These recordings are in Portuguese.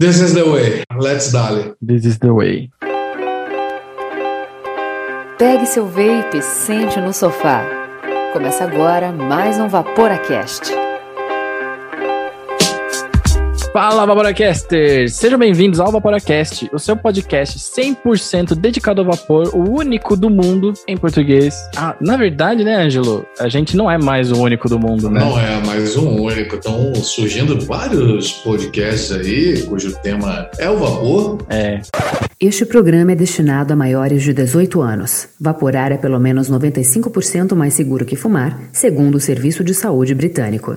This is the way. Let's dale. This is the way. Pegue seu vape e sente no sofá. Começa agora mais um Vaporacast. Fala, Vaporacasters! Sejam bem-vindos ao Vaporacast, o seu podcast 100% dedicado ao vapor, o único do mundo em português. Ah, na verdade, né, Ângelo? A gente não é mais o único do mundo, né? Não é mais um único. Estão surgindo vários podcasts aí, cujo tema é o vapor. É. Este programa é destinado a maiores de 18 anos. Vaporar é pelo menos 95% mais seguro que fumar, segundo o Serviço de Saúde Britânico.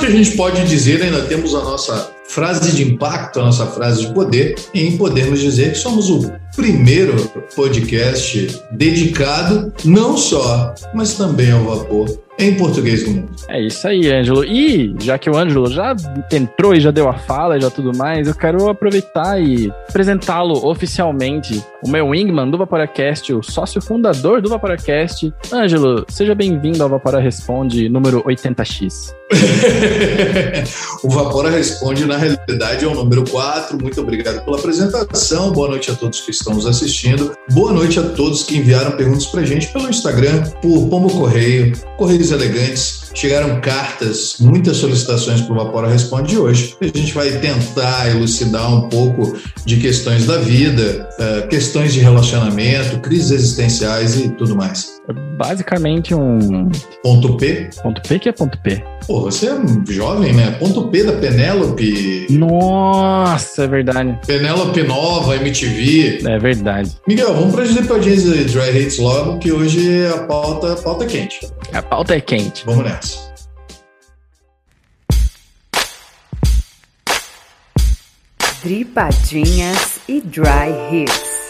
Que a gente pode dizer, ainda temos a nossa frase de impacto, a nossa frase de poder, em podermos dizer que somos o primeiro podcast dedicado não só, mas também ao vapor em português do mundo. É isso aí, Ângelo. E já que o Ângelo já entrou e já deu a fala e já tudo mais, eu quero aproveitar e apresentá-lo oficialmente, o meu wingman do Vaporacast, o sócio fundador do Vaporacast. Ângelo, seja bem-vindo ao Vapora Responde número 80X. o Vapora Responde, na realidade, é o número 4. Muito obrigado pela apresentação. Boa noite a todos que estão nos assistindo. Boa noite a todos que enviaram perguntas pra gente pelo Instagram, por Pombo Correio, Correios elegantes. Chegaram cartas, muitas solicitações para o Vapora Responde hoje. A gente vai tentar elucidar um pouco de questões da vida, uh, questões de relacionamento, crises existenciais e tudo mais. É basicamente um. Ponto P. Ponto P que é ponto P. Pô, você é jovem, né? Ponto P da Penélope. Nossa, é verdade. Penélope Nova, MTV. É verdade. Miguel, vamos para as audiência de Dry Hits logo, que hoje a pauta, a pauta é quente. A pauta é quente. Vamos nessa. Dripadinhas e Dry Hits.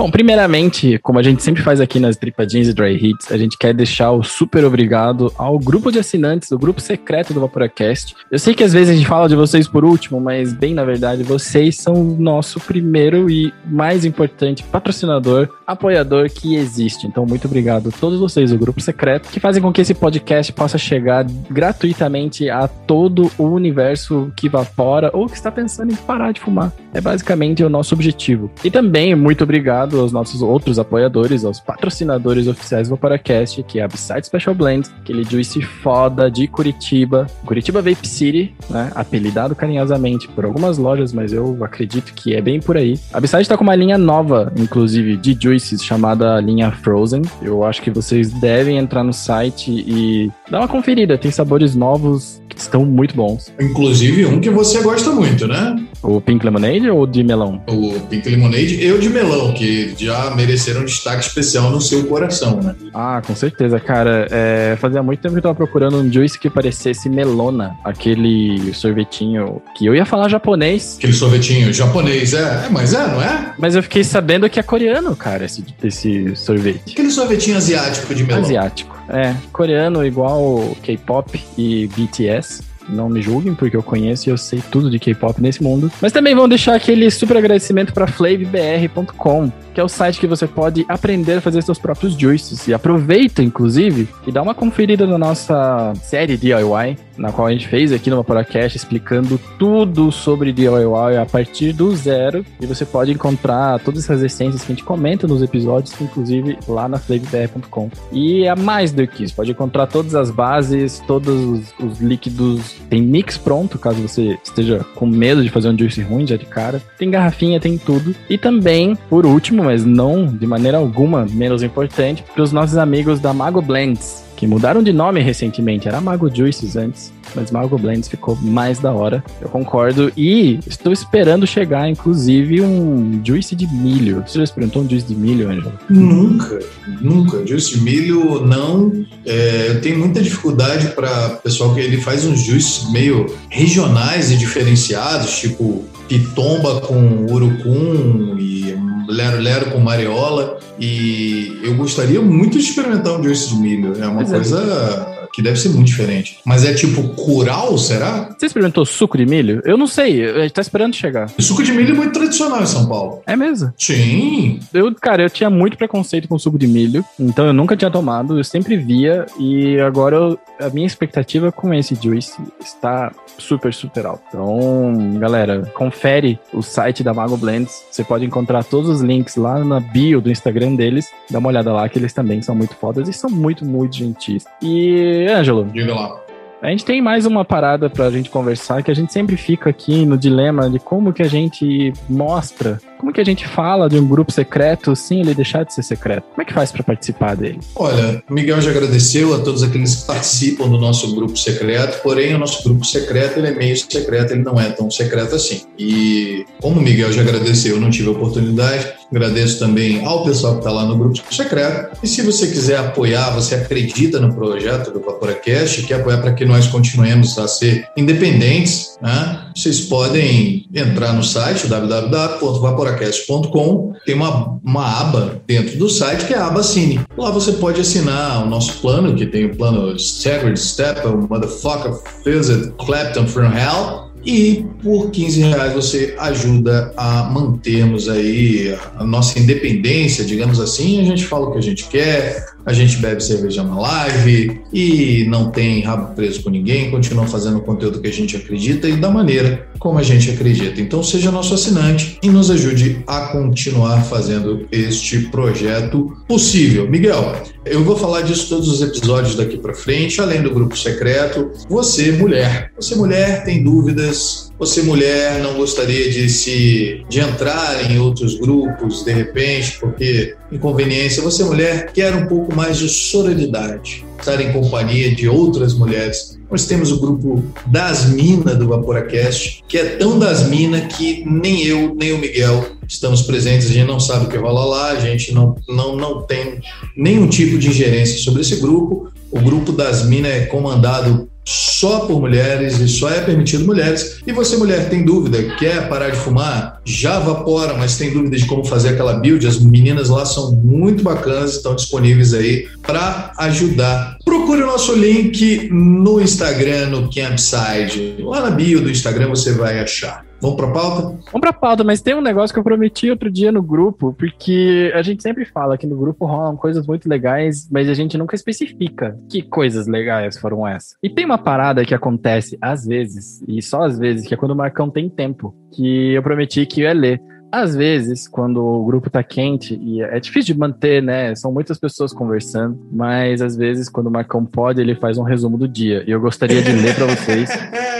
Bom, primeiramente, como a gente sempre faz aqui nas Tripadinhas e Dry Hits, a gente quer deixar o super obrigado ao grupo de assinantes, do grupo secreto do Vaporacast. Eu sei que às vezes a gente fala de vocês por último, mas bem na verdade, vocês são o nosso primeiro e mais importante patrocinador, apoiador que existe. Então, muito obrigado a todos vocês do grupo secreto que fazem com que esse podcast possa chegar gratuitamente a todo o universo que vapora ou que está pensando em parar de fumar. É basicamente o nosso objetivo. E também muito obrigado aos nossos outros apoiadores, aos patrocinadores oficiais do Vaporacast, que é a Beside Special Blend, aquele juice foda de Curitiba, Curitiba Vape City, né? Apelidado carinhosamente por algumas lojas, mas eu acredito que é bem por aí. A Beside tá com uma linha nova, inclusive, de chamada linha Frozen. Eu acho que vocês devem entrar no site e dar uma conferida. Tem sabores novos que estão muito bons. Inclusive um que você gosta muito, né? O Pink Lemonade ou de melão? O Pink Lemonade e o de melão, que já mereceram destaque especial no seu coração, né? Ah, com certeza, cara. É, fazia muito tempo que eu tava procurando um juice que parecesse melona, aquele sorvetinho que eu ia falar japonês. Aquele sorvetinho japonês, é, é mas é, não é? Mas eu fiquei sabendo que é coreano, cara, esse, esse sorvete. Aquele sorvetinho asiático de melão. Asiático, é. Coreano igual K-pop e BTS. Não me julguem, porque eu conheço e eu sei tudo de K-pop nesse mundo. Mas também vão deixar aquele super agradecimento para flavbr.com, que é o site que você pode aprender a fazer seus próprios juices. E aproveita, inclusive, e dá uma conferida na nossa série DIY, na qual a gente fez aqui no podcast explicando tudo sobre DIY a partir do zero. E você pode encontrar todas essas essências que a gente comenta nos episódios, inclusive lá na flavbr.com. E é mais do que isso, pode encontrar todas as bases, todos os, os líquidos. Tem mix pronto, caso você esteja com medo de fazer um juice ruim já de cara. Tem garrafinha, tem tudo. E também, por último, mas não de maneira alguma menos importante, para os nossos amigos da Mago Blends, que mudaram de nome recentemente. Era Mago Juices antes, mas Mago Blends ficou mais da hora. Eu concordo. E estou esperando chegar, inclusive, um juice de milho. Você já experimentou um juice de milho, Angela? Nunca, nunca. Juice de milho, não. É, eu tenho muita dificuldade para pessoal que ele faz uns juices meio regionais e diferenciados, tipo pitomba com urucum e lero-lero com mariola. E eu gostaria muito de experimentar um juice de milho. É uma Mas é. Que deve ser muito diferente. Mas é tipo curau, será? Você experimentou suco de milho? Eu não sei, a gente tá esperando chegar. O suco de milho é muito tradicional em São Paulo. É mesmo? Sim. Eu, cara, eu tinha muito preconceito com suco de milho, então eu nunca tinha tomado, eu sempre via, e agora eu, a minha expectativa com esse juice está super, super alta. Então, galera, confere o site da Mago Blends. Você pode encontrar todos os links lá na bio do Instagram deles. Dá uma olhada lá, que eles também são muito fodas e são muito, muito gentis. E, Ângelo. Diga lá. A gente tem mais uma parada pra gente conversar, que a gente sempre fica aqui no dilema de como que a gente mostra como que a gente fala de um grupo secreto sem ele deixar de ser secreto? Como é que faz para participar dele? Olha, Miguel já agradeceu a todos aqueles que participam do nosso grupo secreto, porém o nosso grupo secreto ele é meio secreto, ele não é tão secreto assim. E como o Miguel já agradeceu, eu não tive a oportunidade, agradeço também ao pessoal que está lá no grupo secreto. E se você quiser apoiar, você acredita no projeto do Vaporacast, quer apoiar para que nós continuemos a ser independentes, né? Vocês podem entrar no site www.vaporacast vaporacast.com, tem uma, uma aba dentro do site que é a aba Cine. Lá você pode assinar o nosso plano, que tem o plano Staggered Step, Motherfucker Visit Clapton from Hell. E por 15 reais você ajuda a mantermos aí a nossa independência, digamos assim. A gente fala o que a gente quer, a gente bebe cerveja na live e não tem rabo preso com ninguém, continua fazendo o conteúdo que a gente acredita e da maneira como a gente acredita. Então seja nosso assinante e nos ajude a continuar fazendo este projeto possível. Miguel, eu vou falar disso todos os episódios daqui para frente, além do grupo secreto. Você, mulher, você mulher tem dúvidas, você mulher não gostaria de se de entrar em outros grupos de repente, porque inconveniência, você mulher quer um pouco mais de sororidade, estar em companhia de outras mulheres. Nós temos o grupo das Minas do Vaporacast, que é tão das Minas que nem eu, nem o Miguel estamos presentes, a gente não sabe o que rola lá, a gente não, não, não tem nenhum tipo de ingerência sobre esse grupo. O grupo das Minas é comandado só por mulheres e só é permitido mulheres. E você, mulher, tem dúvida, quer parar de fumar? Já vapora, mas tem dúvida de como fazer aquela build? As meninas lá são muito bacanas, estão disponíveis aí para ajudar. Procure o nosso link no Instagram, no Campside. Lá na bio do Instagram você vai achar. Vamos pra pauta? Vamos pra pauta, mas tem um negócio que eu prometi outro dia no grupo, porque a gente sempre fala que no grupo rolam coisas muito legais, mas a gente nunca especifica que coisas legais foram essas. E tem uma parada que acontece às vezes, e só às vezes, que é quando o Marcão tem tempo, que eu prometi que ia ler. Às vezes, quando o grupo tá quente, e é difícil de manter, né? São muitas pessoas conversando, mas às vezes, quando o Marcão pode, ele faz um resumo do dia. E eu gostaria de ler para vocês.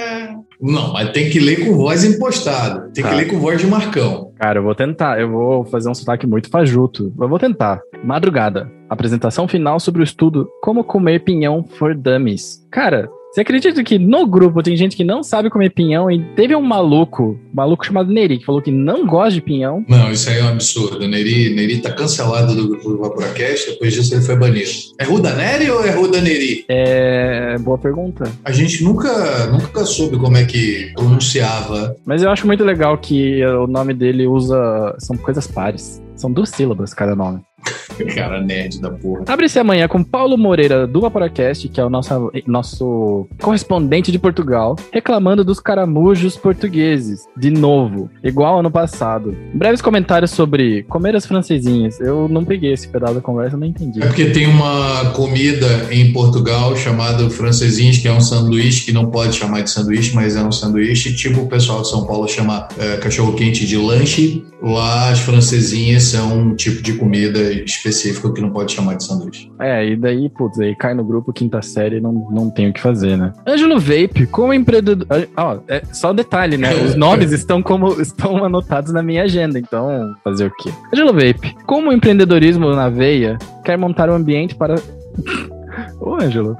Não, mas tem que ler com voz impostada. Tem tá. que ler com voz de Marcão. Cara, eu vou tentar. Eu vou fazer um sotaque muito fajuto. Eu vou tentar. Madrugada. Apresentação final sobre o estudo Como Comer Pinhão for Dummies. Cara, você acredita que no grupo tem gente que não sabe comer pinhão e teve um maluco, um maluco chamado Neri, que falou que não gosta de pinhão? Não, isso aí é um absurdo. Neri, Neri tá cancelado do grupo do Vaporacast, depois disso ele foi banido. É Ruda Neri ou é Ruda Neri? É. Boa pergunta. A gente nunca, nunca soube como é que pronunciava. Mas eu acho muito legal que o nome dele usa. São coisas pares. São duas sílabas cada nome. Cara, nerd da porra. Abre-se amanhã com Paulo Moreira do Vaporacast, que é o nosso, nosso correspondente de Portugal, reclamando dos caramujos portugueses, de novo, igual ano passado. Breves comentários sobre comer as francesinhas. Eu não peguei esse pedaço da conversa, não entendi. É porque tem uma comida em Portugal chamada francesinhas, que é um sanduíche que não pode chamar de sanduíche, mas é um sanduíche, tipo o pessoal de São Paulo chama é, cachorro-quente de lanche. Lá as francesinhas são um tipo de comida específico que não pode chamar de sanduíche. É, e daí, putz, aí cai no grupo quinta série não, não tem o que fazer, né? Ângelo Vape, como empreendedor. Ó, é só um detalhe, né? Os nomes estão como estão anotados na minha agenda, então fazer o quê? Ângelo Vape, como empreendedorismo na veia quer montar um ambiente para. Ô, Ângelo.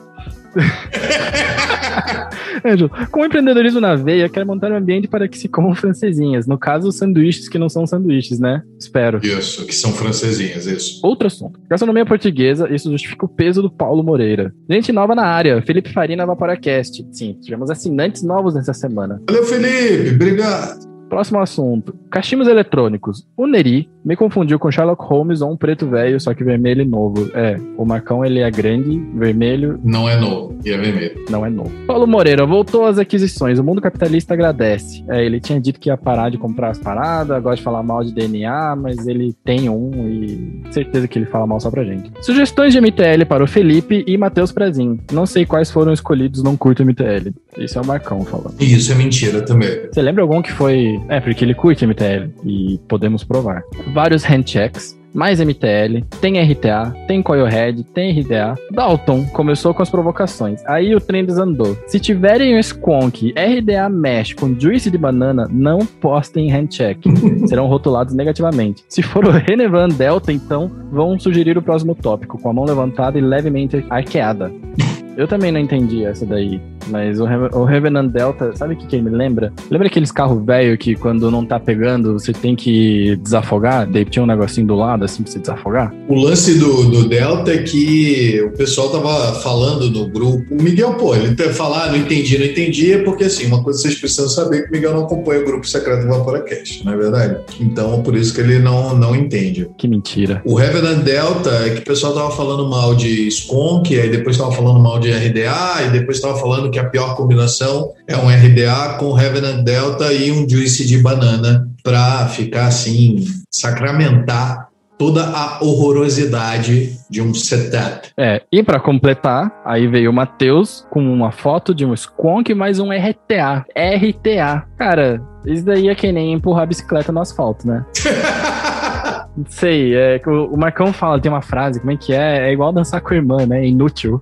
Ângelo, com o empreendedorismo na veia, quer montar um ambiente para que se comam francesinhas. No caso, sanduíches que não são sanduíches, né? Espero. Isso, que são francesinhas, isso. Outro assunto. Gastronomia portuguesa, isso justifica o peso do Paulo Moreira. Gente nova na área, Felipe Farina Vaporacast. Sim, tivemos assinantes novos nessa semana. Valeu, Felipe, obrigado. Próximo assunto. Cachimbos eletrônicos. O Neri Me confundiu com Sherlock Holmes ou um preto velho, só que vermelho e novo. É, o Marcão ele é grande, vermelho. Não é novo, e é vermelho. Não é novo. Paulo Moreira, voltou às aquisições. O mundo capitalista agradece. É, ele tinha dito que ia parar de comprar as paradas, gosta de falar mal de DNA, mas ele tem um e certeza que ele fala mal só pra gente. Sugestões de MTL para o Felipe e Matheus Prezin. Não sei quais foram escolhidos, não curto MTL. Isso é o Marcão falando. Isso é mentira também. Você lembra algum que foi. É, porque ele curte MTL e podemos provar. Vários handchecks, mais MTL, tem RTA, tem Coilhead, tem RDA. Dalton começou com as provocações. Aí o trem desandou. Se tiverem o Squonk RDA Mesh com Juice de banana, não postem handcheck. Serão rotulados negativamente. Se for o Renevan Delta, então vão sugerir o próximo tópico, com a mão levantada e levemente arqueada. Eu também não entendi essa daí. Mas o, o Revenant Delta, sabe o que, que ele me lembra? Lembra aqueles carros velhos que quando não tá pegando, você tem que desafogar? Daí tinha um negocinho do lado, assim, pra você desafogar? O lance do, do Delta é que o pessoal tava falando no grupo. O Miguel, pô, ele até falar, ah, não entendi, não entendi, é porque assim, uma coisa que vocês precisam saber é que o Miguel não acompanha o grupo secreto do Vaporacast, não é verdade? Então, por isso que ele não, não entende. Que mentira. O Revenant Delta é que o pessoal tava falando mal de Skunk, aí depois tava falando mal de RDA, e depois tava falando que a pior combinação é um RDA com Revenant Delta e um Juice de banana para ficar assim, sacramentar toda a horrorosidade de um setup. É, e para completar, aí veio o Matheus com uma foto de um Squonk mais um RTA. RTA. Cara, isso daí é que nem empurrar a bicicleta no asfalto, né? Não sei, é, o Marcão fala, tem uma frase, como é que é? É igual dançar com a irmã, né? É inútil.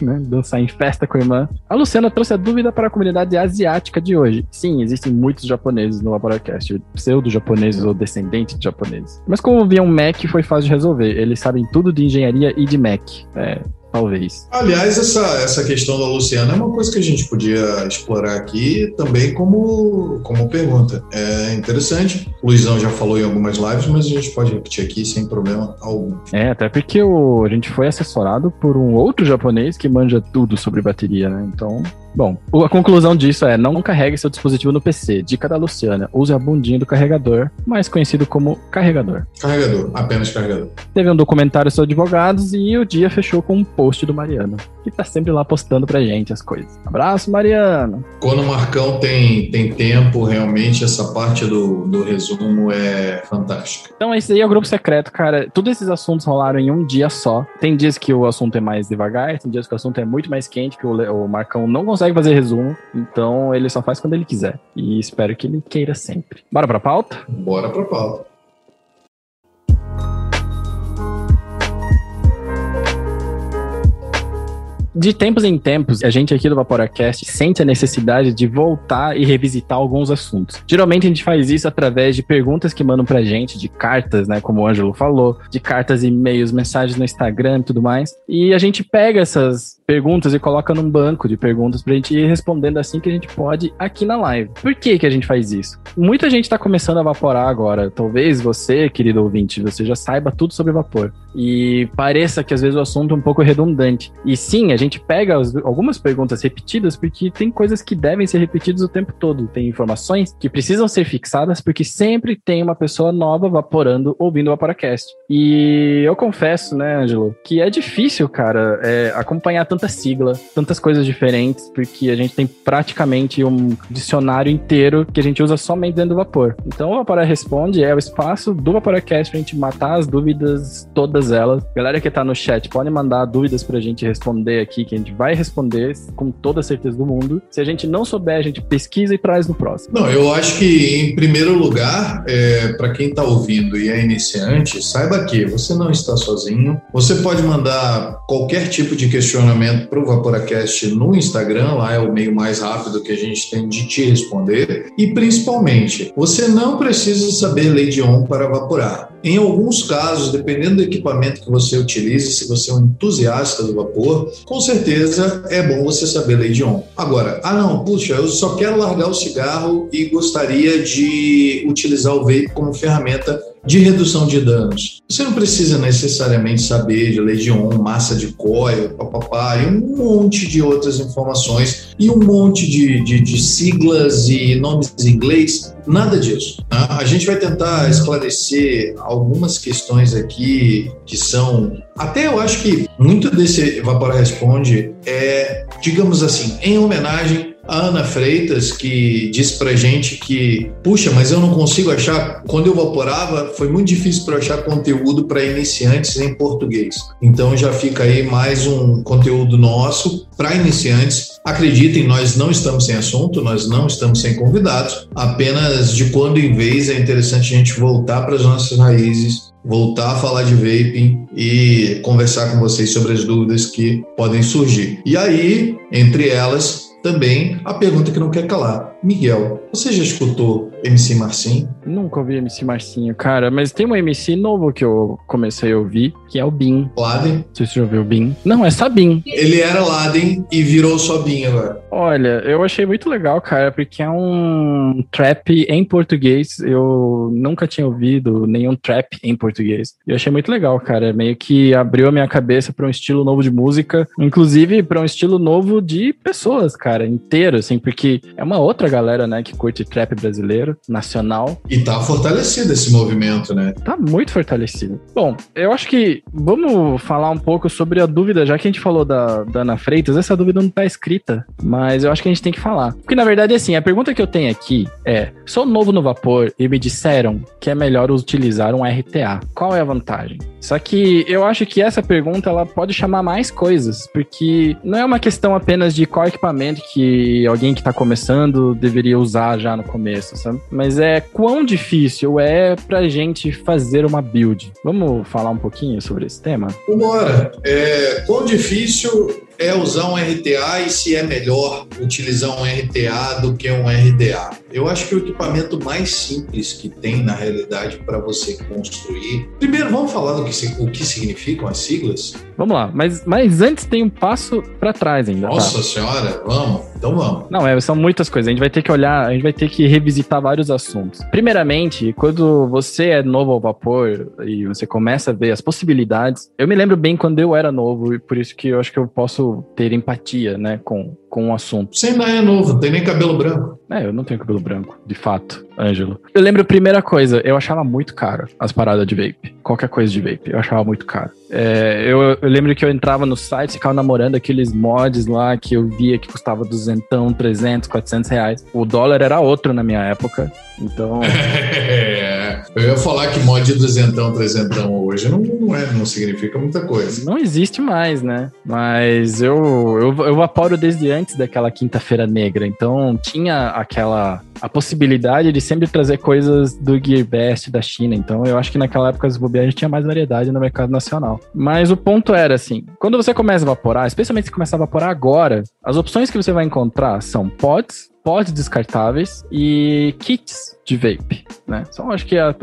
Né, dançar em festa com a irmã. A Luciana trouxe a dúvida para a comunidade asiática de hoje. Sim, existem muitos japoneses no Vaporacast, pseudo-japoneses ou descendentes de japoneses. Mas como via um Mac, foi fácil de resolver. Eles sabem tudo de engenharia e de Mac. É, talvez. Aliás, essa, essa questão da Luciana é uma coisa que a gente podia explorar aqui também como, como pergunta. É interessante. O Luizão já falou em algumas lives, mas a gente pode repetir aqui sem problema algum. É, até porque o, a gente foi assessorado por um outro japonês que manja tudo sobre bateria, né? Então, Bom, a conclusão disso é não carregue seu dispositivo no PC. Dica da Luciana: use a bundinha do carregador, mais conhecido como carregador. Carregador, apenas carregador. Teve um documentário sobre advogados e o dia fechou com um post do Mariano, que tá sempre lá postando pra gente as coisas. Abraço, Mariano! Quando o Marcão tem, tem tempo, realmente essa parte do, do resumo é fantástica. Então, esse aí é o grupo secreto, cara. Todos esses assuntos rolaram em um dia só. Tem dias que o assunto é mais devagar, tem dias que o assunto é muito mais quente, que o, o Marcão não consegue consegue fazer resumo, então ele só faz quando ele quiser. E espero que ele queira sempre. Bora pra pauta? Bora pra pauta. De tempos em tempos, a gente aqui do Vaporacast sente a necessidade de voltar e revisitar alguns assuntos. Geralmente a gente faz isso através de perguntas que mandam pra gente, de cartas, né, como o Ângelo falou, de cartas, e-mails, mensagens no Instagram e tudo mais. E a gente pega essas perguntas e coloca num banco de perguntas pra gente ir respondendo assim que a gente pode aqui na live. Por que que a gente faz isso? Muita gente tá começando a vaporar agora. Talvez você, querido ouvinte, você já saiba tudo sobre vapor. E pareça que às vezes o assunto é um pouco redundante. E sim, a gente pega as, algumas perguntas repetidas porque tem coisas que devem ser repetidas o tempo todo. Tem informações que precisam ser fixadas porque sempre tem uma pessoa nova vaporando ouvindo o Vaporacast. E eu confesso, né, Ângelo, que é difícil, cara, é, acompanhar tanta sigla, tantas coisas diferentes, porque a gente tem praticamente um dicionário inteiro que a gente usa somente dentro do vapor. Então o Vapora Responde é o espaço do Vaporacast pra gente matar as dúvidas todas elas. Galera que tá no chat, pode mandar dúvidas pra gente responder aqui, que a gente vai responder com toda a certeza do mundo. Se a gente não souber, a gente pesquisa e traz no próximo. Não, eu acho que, em primeiro lugar, é, para quem tá ouvindo e é iniciante, saiba que você não está sozinho. Você pode mandar qualquer tipo de questionamento pro Vaporacast no Instagram, lá é o meio mais rápido que a gente tem de te responder. E, principalmente, você não precisa saber lei de on para vaporar. Em alguns casos, dependendo do equipamento que você utilize, se você é um entusiasta do vapor, com certeza é bom você saber lei de on. Agora, ah não, puxa, eu só quero largar o cigarro e gostaria de utilizar o vape como ferramenta de redução de danos. Você não precisa necessariamente saber de Legion, massa de coil, papapá, e um monte de outras informações e um monte de, de, de siglas e nomes em inglês, nada disso. Né? A gente vai tentar esclarecer algumas questões aqui que são. Até eu acho que muito desse Vapora Responde é, digamos assim, em homenagem a Ana Freitas, que disse pra gente que, puxa, mas eu não consigo achar. Quando eu vaporava, foi muito difícil para achar conteúdo para iniciantes em português. Então já fica aí mais um conteúdo nosso para iniciantes. Acreditem, nós não estamos sem assunto, nós não estamos sem convidados. Apenas de quando em vez é interessante a gente voltar para as nossas raízes voltar a falar de vaping e conversar com vocês sobre as dúvidas que podem surgir. E aí, entre elas, também a pergunta que não quer calar. Miguel, você já escutou MC Marcinho? Nunca ouvi MC Marcinho, cara, mas tem um MC novo que eu comecei a ouvir, que é o Bin. Laden? Não sei se você já ouviu o Bin. Não, é Sabin. Ele era Laden e virou só Bin agora. Olha, eu achei muito legal, cara, porque é um trap em português. Eu nunca tinha ouvido nenhum trap em português. Eu achei muito legal, cara. Meio que abriu a minha cabeça para um estilo novo de música, inclusive para um estilo novo de pessoas, cara, inteiro, assim, porque é uma outra galera, né, que curte trap brasileiro, nacional. E tá fortalecido esse movimento, né? Tá muito fortalecido. Bom, eu acho que vamos falar um pouco sobre a dúvida, já que a gente falou da, da Ana Freitas, essa dúvida não tá escrita, mas eu acho que a gente tem que falar. Porque na verdade, assim, a pergunta que eu tenho aqui é: sou novo no vapor e me disseram que é melhor utilizar um RTA. Qual é a vantagem? Só que eu acho que essa pergunta ela pode chamar mais coisas, porque não é uma questão apenas de qual equipamento que alguém que está começando deveria usar já no começo, sabe? Mas é quão difícil é pra gente fazer uma build. Vamos falar um pouquinho sobre esse tema? Vambora. É, quão difícil é usar um RTA e se é melhor utilizar um RTA do que um RDA. Eu acho que o equipamento mais simples que tem na realidade para você construir. Primeiro, vamos falar do que, o que significam as siglas? Vamos lá, mas, mas antes tem um passo para trás ainda. Tá? Nossa tá? senhora, vamos? Então vamos. Não, é, são muitas coisas. A gente vai ter que olhar, a gente vai ter que revisitar vários assuntos. Primeiramente, quando você é novo ao vapor e você começa a ver as possibilidades, eu me lembro bem quando eu era novo e por isso que eu acho que eu posso ter empatia, né, com, com o assunto. Você ainda é novo, tem nem cabelo branco. É, eu não tenho cabelo branco, de fato, Ângelo. Eu lembro a primeira coisa, eu achava muito caro as paradas de vape. Qualquer coisa de vape, eu achava muito caro. É, eu, eu, lembro que eu entrava no site, ficava namorando aqueles mods lá que eu via que custava duzentão, 300, 400 reais. O dólar era outro na minha época, então... É, eu ia falar que mod de duzentão, trezentão hoje não, não, é, não significa muita coisa. Não existe mais, né? Mas eu, eu, eu vaporo desde antes daquela quinta-feira negra, então tinha aquela a possibilidade de sempre trazer coisas do Gearbest da China. Então eu acho que naquela época as bobiagens tinha mais variedade no mercado nacional. Mas o ponto era assim, quando você começa a evaporar, especialmente se começar a evaporar agora, as opções que você vai encontrar são pods, pods descartáveis e kits de vape, né? São acho que as,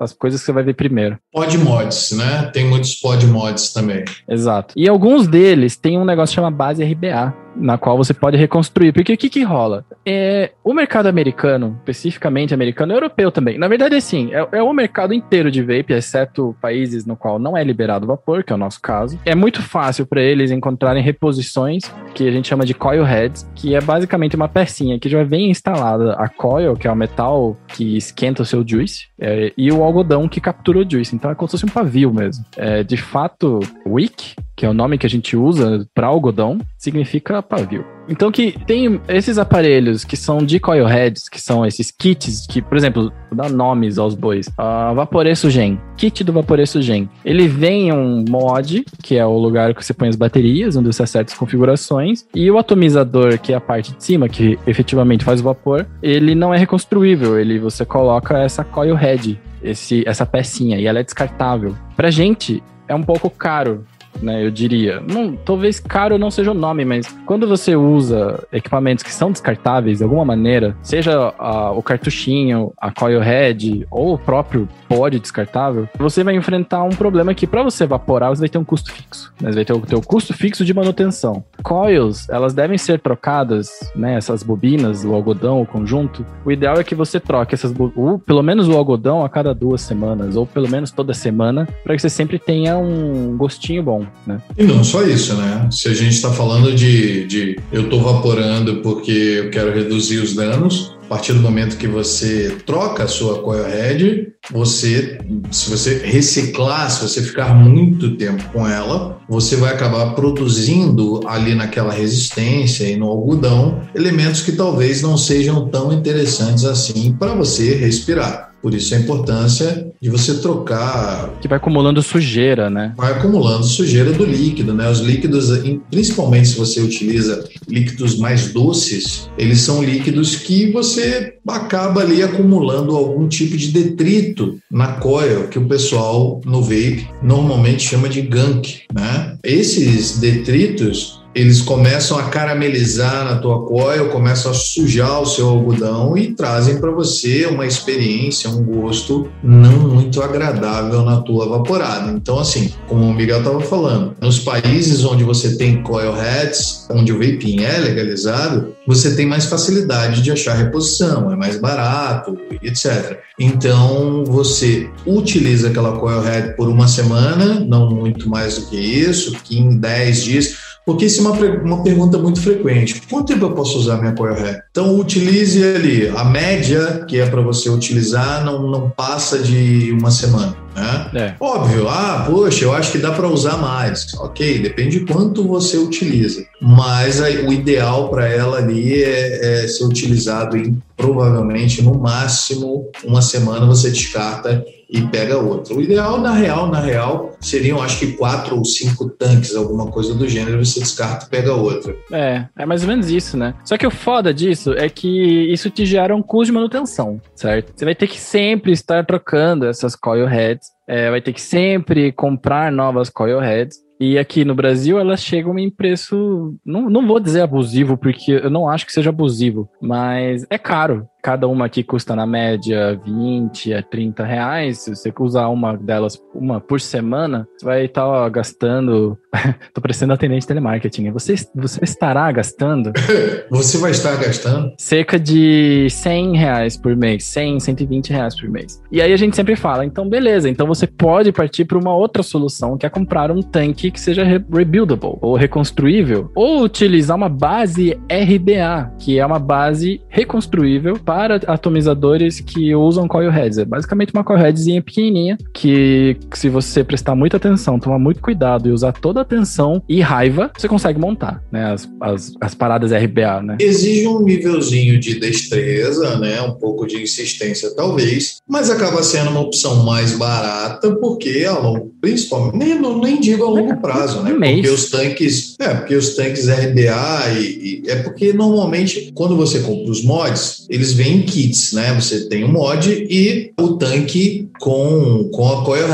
as coisas que você vai ver primeiro. Pod mods, né? Tem muitos pod mods também. Exato. E alguns deles tem um negócio que chama base RBA, na qual você pode reconstruir. Porque o que, que rola? É, o mercado americano, especificamente americano, europeu também. Na verdade, assim, é, é o mercado inteiro de vape, exceto países no qual não é liberado vapor, que é o nosso caso. É muito fácil para eles encontrarem reposições que a gente chama de coil heads, que é basicamente uma pecinha que já vem instalada a coil, que é o metal que esquenta o seu juice, é, e o algodão que captura o juice. Então é como se fosse um pavio mesmo. É, de fato, wick, que é o nome que a gente usa para algodão, significa pavio. Então que tem esses aparelhos que são de coil heads, que são esses kits que, por exemplo, dá nomes aos bois. A Vaporeço Gen, kit do Vaporeço Gen. Ele vem um mod, que é o lugar que você põe as baterias, onde você acerta as configurações, e o atomizador, que é a parte de cima, que efetivamente faz o vapor, ele não é reconstruível, ele você coloca essa coil head, esse, essa pecinha, e ela é descartável. Pra gente, é um pouco caro né? Eu diria. Não, talvez caro não seja o nome, mas quando você usa equipamentos que são descartáveis de alguma maneira, seja a, o cartuchinho, a coil head ou o próprio pod descartável, você vai enfrentar um problema que para você evaporar você vai ter um custo fixo. Né? Você vai ter o teu custo fixo de manutenção. Coils, elas devem ser trocadas, né? Essas bobinas, o algodão, o conjunto. O ideal é que você troque essas, pelo menos o algodão a cada duas semanas ou pelo menos toda semana, para que você sempre tenha um gostinho bom né? E não só isso, né? Se a gente está falando de, de eu estou vaporando porque eu quero reduzir os danos, a partir do momento que você troca a sua coil head, você, se você reciclar, se você ficar muito tempo com ela, você vai acabar produzindo ali naquela resistência e no algodão elementos que talvez não sejam tão interessantes assim para você respirar. Por isso a importância de você trocar. Que vai acumulando sujeira, né? Vai acumulando sujeira do líquido, né? Os líquidos, principalmente se você utiliza líquidos mais doces, eles são líquidos que você acaba ali acumulando algum tipo de detrito na coil, que o pessoal no vape normalmente chama de gunk, né? Esses detritos eles começam a caramelizar na tua coil, começam a sujar o seu algodão e trazem para você uma experiência, um gosto não muito agradável na tua vaporada. Então, assim, como o Miguel estava falando, nos países onde você tem coil heads, onde o vaping é legalizado, você tem mais facilidade de achar reposição, é mais barato, etc. Então, você utiliza aquela coil head por uma semana, não muito mais do que isso, 15, 10 dias, porque isso é uma, uma pergunta muito frequente. Quanto tempo eu posso usar minha coil? Então, utilize ali. A média que é para você utilizar não, não passa de uma semana. Né? É. Óbvio, ah, poxa, eu acho que dá para usar mais. Ok, depende de quanto você utiliza. Mas o ideal para ela ali é, é, ser utilizado em provavelmente no máximo uma semana você descarta e pega outra. O ideal, na real, na real, seriam acho que quatro ou cinco tanques, alguma coisa do gênero, você descarta e pega outra. É, é mais ou menos isso, né? Só que o foda disso é que isso te gera um custo de manutenção, certo? Você vai ter que sempre estar trocando essas coil heads, é, vai ter que sempre comprar novas coil heads. E aqui no Brasil elas chegam em preço, não, não vou dizer abusivo, porque eu não acho que seja abusivo, mas é caro. Cada uma aqui custa na média 20 a 30 reais. Se você usar uma delas uma por semana, você vai estar tá, gastando. Tô parecendo atendente de telemarketing. Você, você estará gastando. você vai estar gastando? Cerca de 100 reais por mês. 100, 120 reais por mês. E aí a gente sempre fala: então beleza, então você pode partir para uma outra solução, que é comprar um tanque que seja rebuildable ou reconstruível, ou utilizar uma base RBA, que é uma base reconstruível para atomizadores que usam coil heads. É basicamente uma coil headzinha pequenininha que, se você prestar muita atenção, tomar muito cuidado e usar toda a atenção e raiva, você consegue montar, né? As, as, as paradas RBA, né? Exige um nívelzinho de destreza, né? Um pouco de insistência, talvez, mas acaba sendo uma opção mais barata porque a longo, principalmente, nem, nem digo a longo é, prazo, né? Porque os tanques, é, porque os tanques RBA e, e é porque normalmente quando você compra os mods, eles vêm vem em kits, né? Você tem o mod e o tanque com, com a coil.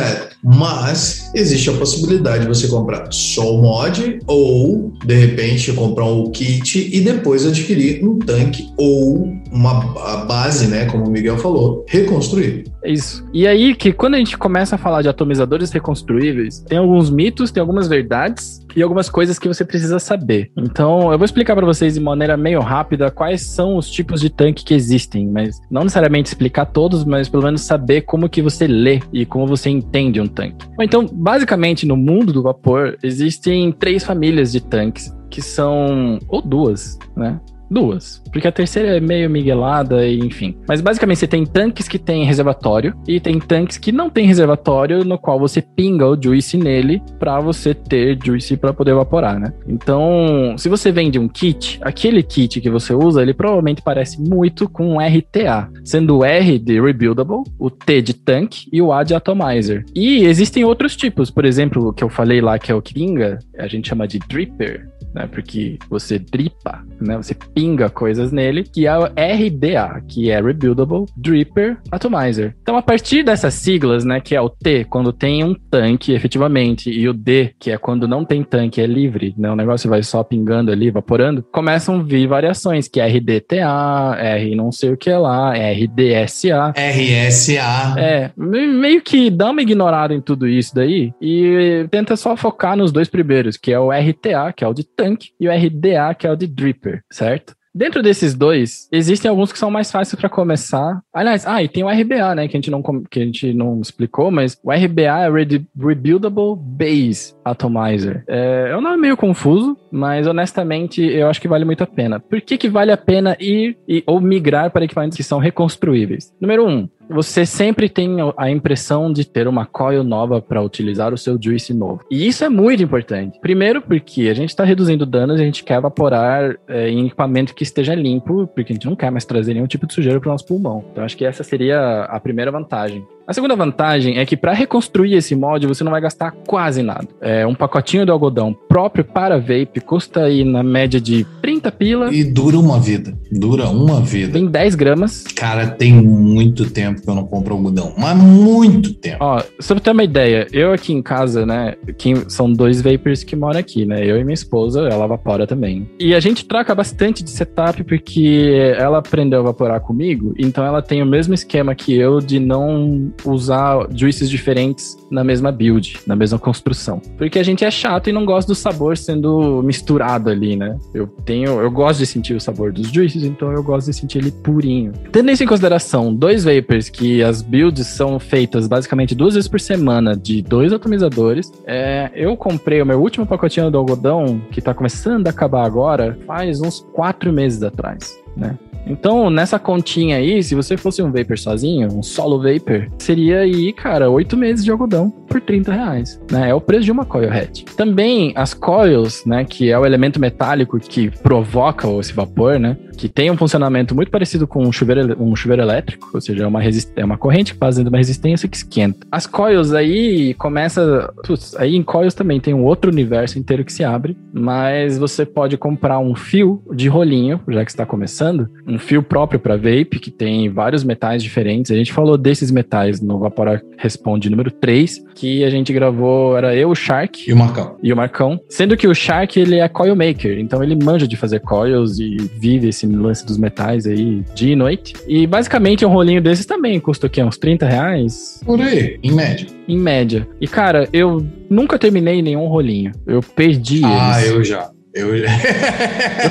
Mas existe a possibilidade de você comprar só o mod ou, de repente, comprar um kit e depois adquirir um tanque ou uma base, né, como o Miguel falou, reconstruir. É isso. E aí que quando a gente começa a falar de atomizadores reconstruíveis, tem alguns mitos, tem algumas verdades e algumas coisas que você precisa saber. Então, eu vou explicar para vocês de maneira meio rápida quais são os tipos de tanque que existem, mas não necessariamente explicar todos, mas pelo menos saber como que você lê e como você entende um tanque. Então, basicamente, no mundo do vapor, existem três famílias de tanques, que são, ou duas, né? Duas. Porque a terceira é meio miguelada e enfim. Mas basicamente você tem tanques que tem reservatório e tem tanques que não tem reservatório, no qual você pinga o juice nele para você ter juice para poder evaporar, né? Então, se você vende um kit, aquele kit que você usa, ele provavelmente parece muito com um RTA, sendo o R de rebuildable, o T de tank e o A de atomizer. E existem outros tipos, por exemplo, o que eu falei lá que é o Kinga, a gente chama de dripper né? Porque você dripa, né? Você pinga coisas nele, que é o RDA, que é Rebuildable Dripper Atomizer. Então, a partir dessas siglas, né, que é o T, quando tem um tanque efetivamente, e o D, que é quando não tem tanque, é livre, né? O negócio vai só pingando ali, evaporando, começam a vir variações, que é RDTA, R não sei o que lá, RDSA. RSA. É, meio que dá uma ignorada em tudo isso daí e tenta só focar nos dois primeiros, que é o RTA, que é o de tanque, e o RDA, que é o de dripper, certo? Dentro desses dois, existem alguns que são mais fáceis para começar. Aliás, ah, e tem o RBA, né, que a gente não, que a gente não explicou, mas o RBA é Re Rebuildable Base Atomizer. É, é um nome meio confuso, mas honestamente eu acho que vale muito a pena. Por que, que vale a pena ir, ir ou migrar para equipamentos que são reconstruíveis? Número um, você sempre tem a impressão de ter uma coil nova para utilizar o seu juice novo. E isso é muito importante. Primeiro, porque a gente está reduzindo danos e a gente quer evaporar é, em equipamento que esteja limpo, porque a gente não quer mais trazer nenhum tipo de sujeira para o nosso pulmão. Então, acho que essa seria a primeira vantagem. A segunda vantagem é que para reconstruir esse mod você não vai gastar quase nada. É, um pacotinho de algodão próprio para vape custa aí na média de 30 pila. E dura uma vida. Dura uma vida. Tem 10 gramas. Cara, tem muito tempo que eu não compro algodão. Mas muito tempo. Ó, só pra ter uma ideia, eu aqui em casa, né? Quem, são dois vapers que moram aqui, né? Eu e minha esposa, ela evapora também. E a gente troca bastante de setup porque ela aprendeu a evaporar comigo, então ela tem o mesmo esquema que eu de não usar juices diferentes na mesma build, na mesma construção. Porque a gente é chato e não gosta do sabor sendo misturado ali, né? Eu tenho, eu gosto de sentir o sabor dos juices, então eu gosto de sentir ele purinho. Tendo isso em consideração, dois vapors que as builds são feitas basicamente duas vezes por semana de dois atomizadores, é, eu comprei o meu último pacotinho do algodão, que tá começando a acabar agora, faz uns quatro meses atrás, né? Então, nessa continha aí, se você fosse um vapor sozinho, um solo vapor, seria aí, cara, oito meses de algodão por 30 reais, né? É o preço de uma coil hat. Também as coils, né, que é o elemento metálico que provoca esse vapor, né, que tem um funcionamento muito parecido com um chuveiro, um chuveiro elétrico, ou seja, é uma, é uma corrente fazendo uma resistência que esquenta. As coils aí começa, putz, aí em coils também tem um outro universo inteiro que se abre, mas você pode comprar um fio de rolinho, já que está começando, um fio próprio para vape, que tem vários metais diferentes. A gente falou desses metais no Vapora Responde número 3, que a gente gravou, era eu, o Shark. E o Marcão. E o Marcão. Sendo que o Shark, ele é coil maker, então ele manja de fazer coils e vive esse lance dos metais aí dia e noite. E basicamente um rolinho desses também custa o quê? Uns 30 reais? Por aí, em média. Em média. E cara, eu nunca terminei nenhum rolinho. Eu perdi ah, eles. Ah, eu já. Eu, eu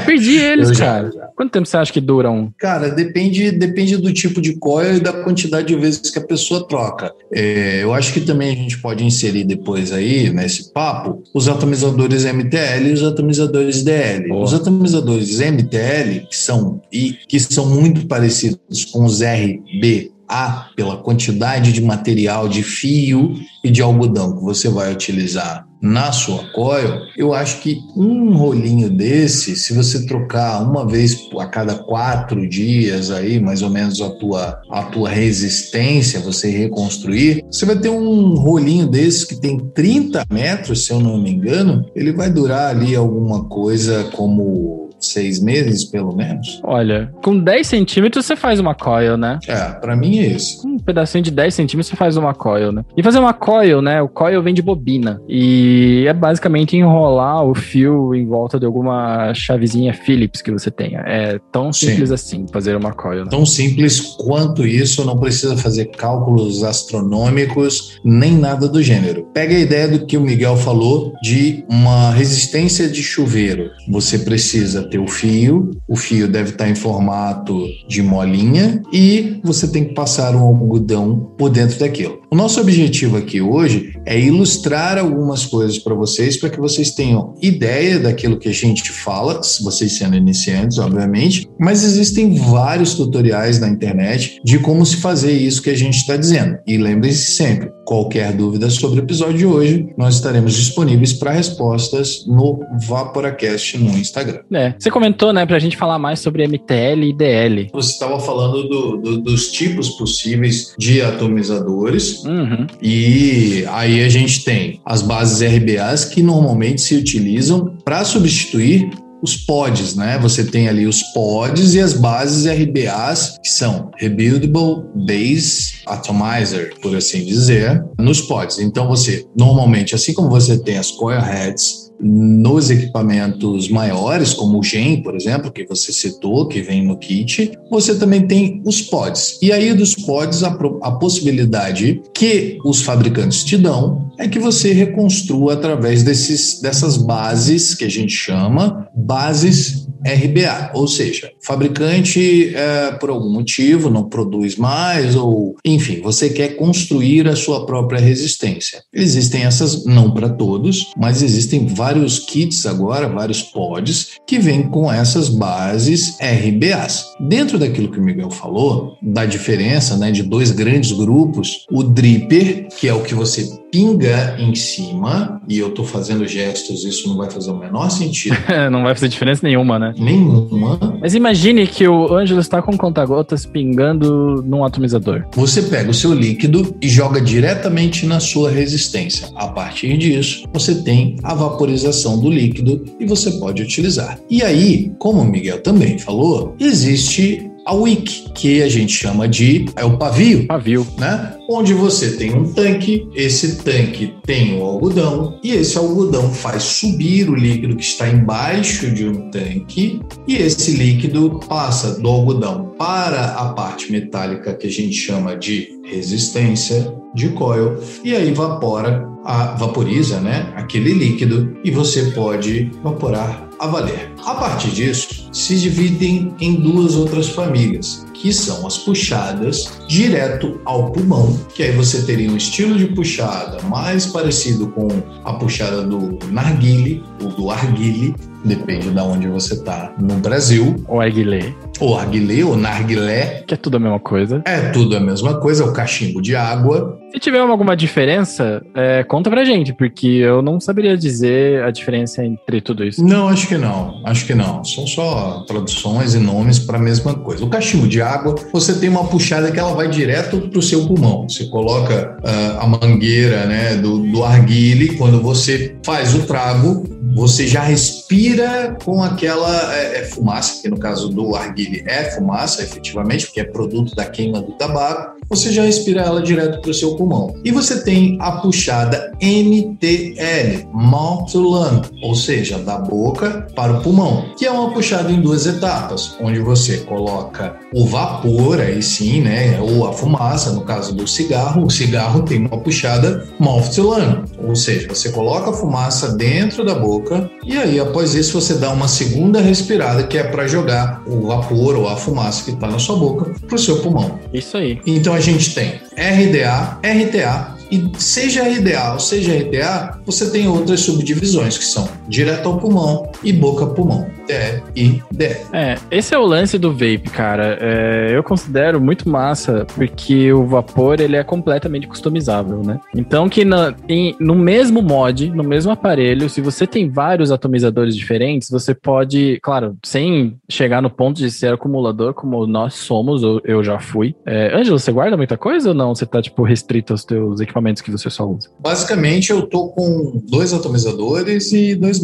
perdi eles, já, cara. Já. Quanto tempo você acha que duram? Cara, depende, depende do tipo de coil e da quantidade de vezes que a pessoa troca. É, eu acho que também a gente pode inserir depois aí, nesse papo, os atomizadores MTL e os atomizadores DL. Os atomizadores MTL, que são, e, que são muito parecidos com os RB a pela quantidade de material de fio e de algodão que você vai utilizar na sua coil, eu acho que um rolinho desse, se você trocar uma vez a cada quatro dias aí, mais ou menos a tua, a tua resistência, você reconstruir, você vai ter um rolinho desse que tem 30 metros, se eu não me engano, ele vai durar ali alguma coisa como seis meses, pelo menos. Olha, com 10 centímetros você faz uma coil, né? É, pra mim é isso. Um pedacinho de 10 centímetros você faz uma coil, né? E fazer uma coil, né? O coil vem de bobina. E é basicamente enrolar o fio em volta de alguma chavezinha Phillips que você tenha. É tão simples Sim. assim fazer uma coil. Né? Tão simples quanto isso, não precisa fazer cálculos astronômicos, nem nada do gênero. Pega a ideia do que o Miguel falou de uma resistência de chuveiro. Você precisa ter o fio, o fio deve estar em formato de molinha e você tem que passar um algodão por dentro daquilo. O nosso objetivo aqui hoje é ilustrar algumas coisas para vocês, para que vocês tenham ideia daquilo que a gente fala, vocês sendo iniciantes, obviamente, mas existem vários tutoriais na internet de como se fazer isso que a gente está dizendo. E lembrem-se sempre, qualquer dúvida sobre o episódio de hoje, nós estaremos disponíveis para respostas no Vaporacast no Instagram. É, você comentou, né, para a gente falar mais sobre MTL e DL. Você estava falando do, do, dos tipos possíveis de atomizadores isso. Uhum. E aí a gente tem as bases RBAs que normalmente se utilizam para substituir os pods, né? Você tem ali os pods e as bases RBAs, que são Rebuildable Base Atomizer, por assim dizer, nos pods. Então você, normalmente, assim como você tem as coil heads nos equipamentos maiores, como o GEM, por exemplo, que você citou, que vem no kit, você também tem os pods. E aí, dos pods, a, a possibilidade que os fabricantes te dão é que você reconstrua através desses, dessas bases que a gente chama bases RBA, ou seja, fabricante é, por algum motivo não produz mais ou enfim, você quer construir a sua própria resistência. Existem essas não para todos, mas existem vários kits agora, vários pods que vêm com essas bases RBAs. Dentro daquilo que o Miguel falou, da diferença, né, de dois grandes grupos, o dripper, que é o que você pinga em cima, e eu tô fazendo gestos, isso não vai fazer o menor sentido. não vai fazer diferença nenhuma, né? Nenhuma. Mas imagine que o Ângelo está com conta-gotas pingando num atomizador. Você pega o seu líquido e joga diretamente na sua resistência. A partir disso, você tem a vaporização do líquido e você pode utilizar. E aí, como o Miguel também falou, existe a wick, que a gente chama de é o pavio. Pavio. Né? Onde você tem um tanque, esse tanque tem o algodão e esse algodão faz subir o líquido que está embaixo de um tanque e esse líquido passa do algodão para a parte metálica que a gente chama de resistência de coil e aí evapora, a, vaporiza, né, aquele líquido e você pode evaporar a valer. A partir disso, se dividem em duas outras famílias, que são as puxadas direto ao pulmão, que aí você teria um estilo de puxada mais parecido com a puxada do narguile ou do arguile, depende de onde você está no Brasil. Ou arguilé. Ou arguilé ou narguilé. Que é tudo a mesma coisa. É tudo a mesma coisa, é o cachimbo de água. Se tiver alguma diferença, é, conta pra gente, porque eu não saberia dizer a diferença entre tudo isso. Não, acho que não. Acho que não. São só traduções e nomes para a mesma coisa. O cachimbo de água, você tem uma puxada que ela vai direto pro seu pulmão. Você coloca uh, a mangueira né, do, do arguile, quando você faz o trago, você já respira com aquela é, é, fumaça, que no caso do arguile é fumaça, efetivamente, porque é produto da queima do tabaco, você já respira ela direto para o seu pulmão. E você tem a puxada MTL, mouth to lung, ou seja, da boca para o pulmão, que é uma puxada em duas etapas, onde você coloca o vapor, aí sim, né, ou a fumaça, no caso do cigarro, o cigarro tem uma puxada mouth to lung, ou seja, você coloca a fumaça dentro da boca e aí após isso você dá uma segunda respirada que é para jogar o vapor ou a fumaça que está na sua boca para o seu pulmão. Isso aí. Então a gente tem RDA, RTA e seja RDA ou seja RTA, você tem outras subdivisões que são direto ao pulmão e boca pulmão. D e D. É, esse é o lance do vape, cara. É, eu considero muito massa porque o vapor ele é completamente customizável, né? Então que na, em, no mesmo mod, no mesmo aparelho, se você tem vários atomizadores diferentes, você pode, claro, sem chegar no ponto de ser acumulador como nós somos, ou eu já fui. É, Ângelo, você guarda muita coisa ou não? Você tá tipo restrito aos teus equipamentos que você só usa? Basicamente, eu tô com dois atomizadores e dois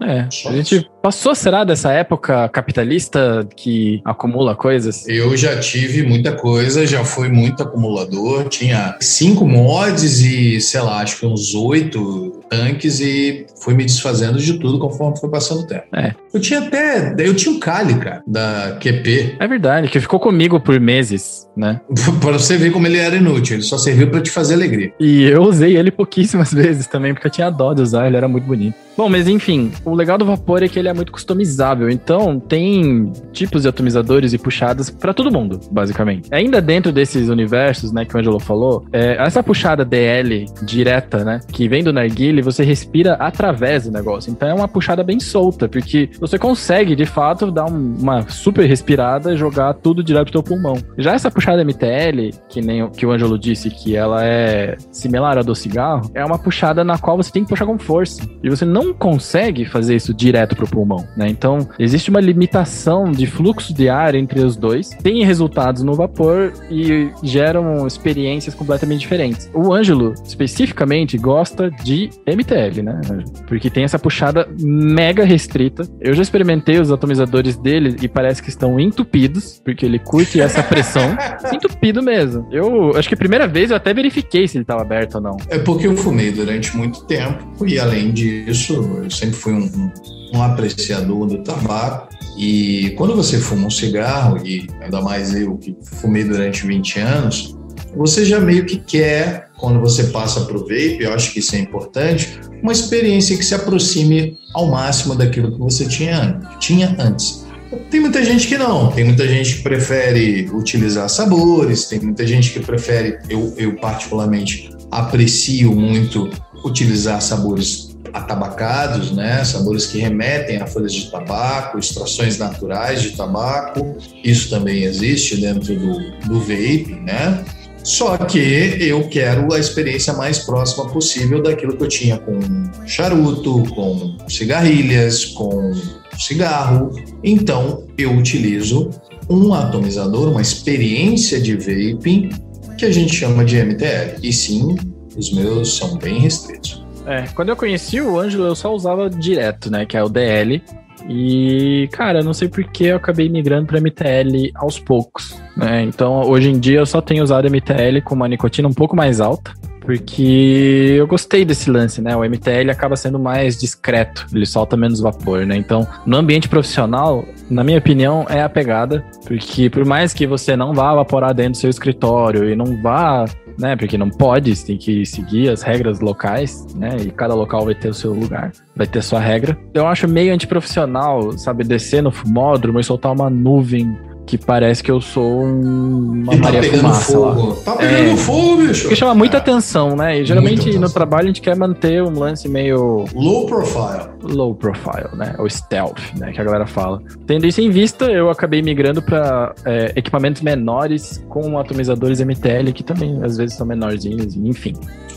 É, Só a gente passou, será, dessa época capitalista que acumula coisas? Eu já tive muita coisa, já fui muito acumulador. Tinha cinco mods e, sei lá, acho que uns oito tanques e fui me desfazendo de tudo conforme foi passando o tempo. É. Eu tinha até. Eu tinha o Kali, cara, da QP. É verdade, que ficou comigo por meses, né? pra você ver como ele era inútil. Ele só serviu para te fazer alegria. E eu usei ele pouquíssimas vezes também, porque eu tinha dó de usar, ele era muito bonito. Bom, mas enfim, o legal do vapor é que ele é muito customizável. Então, tem tipos de atomizadores e puxadas para todo mundo, basicamente. Ainda dentro desses universos, né, que o Angelo falou, é, essa puxada DL direta, né, que vem do narguile, você respira através do negócio. Então, é uma puxada bem solta, porque você consegue, de fato, dar um, uma super respirada e jogar tudo direto pro teu pulmão. Já essa puxada MTL, que nem que o Angelo disse que ela é similar à do cigarro, é uma puxada na qual você tem que puxar com força. E você não consegue fazer isso direto pro pulmão pulmão, né? Então, existe uma limitação de fluxo de ar entre os dois, tem resultados no vapor e geram experiências completamente diferentes. O Ângelo, especificamente, gosta de MTL, né? Porque tem essa puxada mega restrita. Eu já experimentei os atomizadores dele e parece que estão entupidos, porque ele curte essa pressão. entupido mesmo. Eu acho que a primeira vez eu até verifiquei se ele estava aberto ou não. É porque eu fumei durante muito tempo e além disso, eu sempre fui um, um apreciador do tabaco. E quando você fuma um cigarro, e ainda mais eu que fumei durante 20 anos, você já meio que quer, quando você passa para o vape, eu acho que isso é importante, uma experiência que se aproxime ao máximo daquilo que você tinha, tinha antes. Tem muita gente que não, tem muita gente que prefere utilizar sabores, tem muita gente que prefere, eu, eu particularmente aprecio muito utilizar sabores atabacados, né? Sabores que remetem a folhas de tabaco, extrações naturais de tabaco. Isso também existe dentro do, do vape, né? Só que eu quero a experiência mais próxima possível daquilo que eu tinha com charuto, com cigarrilhas, com cigarro. Então eu utilizo um atomizador, uma experiência de vaping que a gente chama de MTL. E sim, os meus são bem restritos. É, quando eu conheci o Ângelo, eu só usava direto, né? Que é o DL. E, cara, não sei por que eu acabei migrando para MTL aos poucos, né? Então, hoje em dia eu só tenho usado MTL com uma nicotina um pouco mais alta, porque eu gostei desse lance, né? O MTL acaba sendo mais discreto, ele solta menos vapor, né? Então, no ambiente profissional, na minha opinião, é a pegada, porque por mais que você não vá evaporar dentro do seu escritório e não vá né? Porque não pode, você tem que seguir as regras locais, né? E cada local vai ter o seu lugar, vai ter sua regra. Eu acho meio antiprofissional, sabe, descer no fumódromo e soltar uma nuvem que parece que eu sou um, uma tá Maria Fumaça fogo. lá. Tá pegando É. fogo, bicho. Porque chama muita É. atenção, né? E geralmente no trabalho a gente quer manter um lance meio Low profile. Low profile, né? Ou stealth, né? Que a galera fala. Tendo isso em vista, eu acabei migrando para equipamentos menores com atomizadores MTL, que também às vezes são menorzinhos, enfim.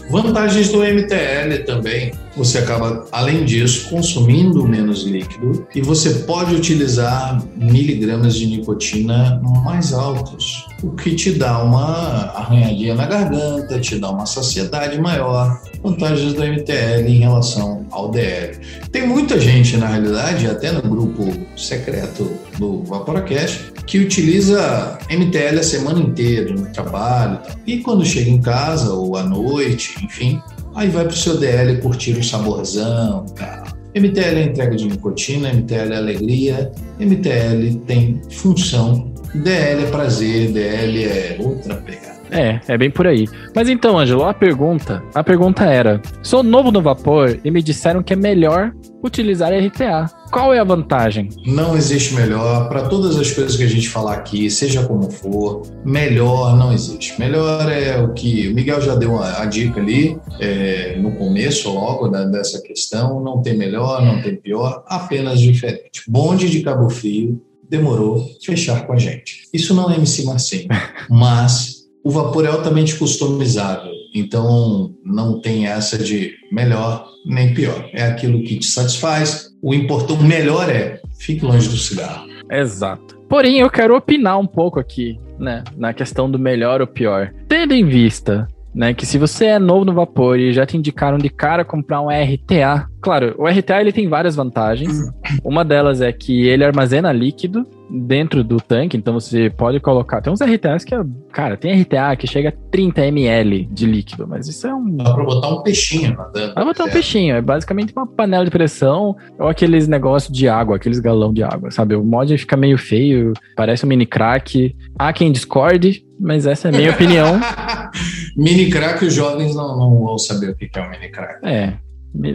Vantagens do MTL também. Você acaba, além disso, consumindo menos líquido e você pode utilizar miligramas de nicotina mais altos, o que te dá uma arranhadinha na garganta, te dá uma saciedade maior. Vantagens do MTL em relação ao DL. Tem muita gente, na realidade, até no grupo secreto do Vaporacast, que utiliza MTL a semana inteira no trabalho. e quando chega em casa ou à noite, enfim, aí vai pro seu DL curtir o saborzão. Tal. MTL é entrega de nicotina, MTL é alegria, MTL tem função, DL é prazer, DL é outra pegada. É, é bem por aí. Mas então, Ângelo, a pergunta, a pergunta era: sou novo no vapor e me disseram que é melhor utilizar RTA. Qual é a vantagem? Não existe melhor para todas as coisas que a gente falar aqui, seja como for, melhor não existe. Melhor é o que o Miguel já deu a, a dica ali é, no começo, logo da- dessa questão. Não tem melhor, não tem pior, apenas diferente. Bonde de Cabo Frio demorou fechar com a gente. Isso não é MC Marcinho, mas o vapor é altamente customizável. Então não tem essa de melhor nem pior. É aquilo que te satisfaz. O importante, o melhor é fique longe do cigarro. Exato. Porém, eu quero opinar um pouco aqui, né, na questão do melhor ou pior. Tendo em vista, né, que se você é novo no vapor e já te indicaram de cara comprar um RTA, claro, o RTA ele tem várias vantagens. Uma delas é que ele armazena líquido dentro do tanque, então você pode colocar. Tem uns RTAs que, é- cara, tem RTA que chega a 30 ml de líquido, mas isso é um Dá para botar um peixinho nadando. Vai botar um certo? peixinho, é basicamente uma panela de pressão ou aqueles negócios de água, aqueles galão de água, sabe? O mod fica meio feio, parece um mini crack. Há quem discorde, mas essa é a minha opinião. mini crack, os jovens não, não vão saber o que é um mini crack. É.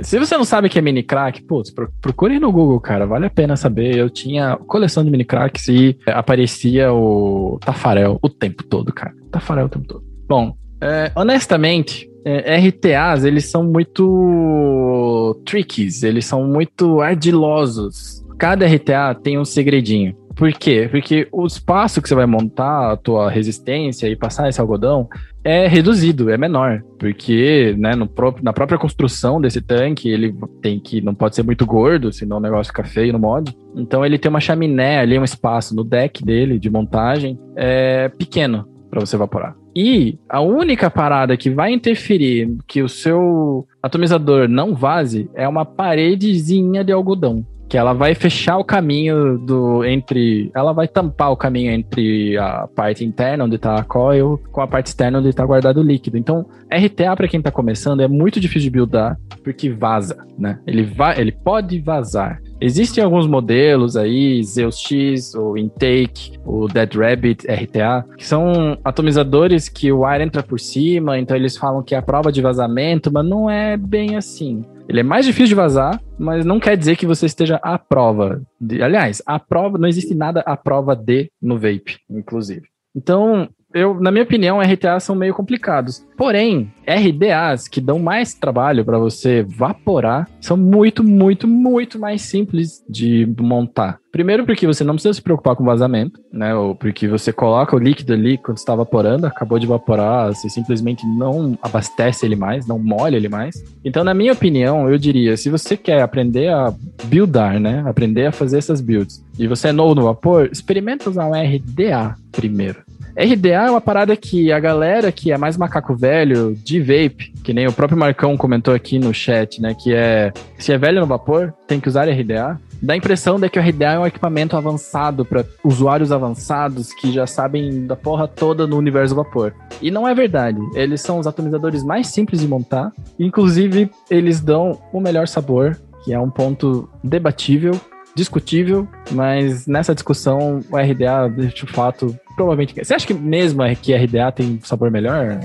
Se você não sabe o que é mini crack, putz, pro- procure no Google, cara, vale a pena saber. Eu tinha coleção de mini cracks e aparecia o Tafarel o tempo todo, cara. Tafarel o tempo todo. Bom, é, honestamente, é, RTAs, eles são muito trickies, eles são muito ardilosos. Cada RTA tem um segredinho. Por quê? Porque o espaço que você vai montar a tua resistência e passar esse algodão é reduzido, é menor, porque né, no próprio, na própria construção desse tanque ele tem que não pode ser muito gordo, senão o negócio fica feio no mod. Então ele tem uma chaminé ali, um espaço no deck dele de montagem é pequeno para você evaporar. E a única parada que vai interferir que o seu atomizador não vaze é uma paredezinha de algodão que ela vai fechar o caminho do entre, ela vai tampar o caminho entre a parte interna onde está a coil com a parte externa onde está guardado o líquido. Então, RTA para quem está começando é muito difícil de buildar porque vaza, né? Ele vai, ele pode vazar. Existem alguns modelos aí, Zeus X, o Intake, o Dead Rabbit RTA, que são atomizadores que o ar entra por cima, então eles falam que é a prova de vazamento, mas não é bem assim. Ele é mais difícil de vazar, mas não quer dizer que você esteja à prova. De, aliás, a prova não existe nada à prova de no vape, inclusive. Então, eu, na minha opinião, RTA são meio complicados. Porém, RDAs que dão mais trabalho para você vaporar são muito, muito, muito mais simples de montar. Primeiro, porque você não precisa se preocupar com vazamento, né? Ou porque você coloca o líquido ali quando está evaporando, acabou de evaporar, você simplesmente não abastece ele mais, não molha ele mais. Então, na minha opinião, eu diria, se você quer aprender a buildar, né? Aprender a fazer essas builds, e você é novo no vapor, experimenta usar um RDA primeiro. RDA é uma parada que a galera que é mais macaco velho de vape, que nem o próprio Marcão comentou aqui no chat, né? Que é se é velho no vapor, tem que usar RDA. Dá a impressão de que o RDA é um equipamento avançado para usuários avançados que já sabem da porra toda no universo vapor. E não é verdade. Eles são os atomizadores mais simples de montar. Inclusive, eles dão o melhor sabor, que é um ponto debatível discutível, mas nessa discussão o RDA, de fato, provavelmente. Você acha que mesmo que RDA tem sabor melhor?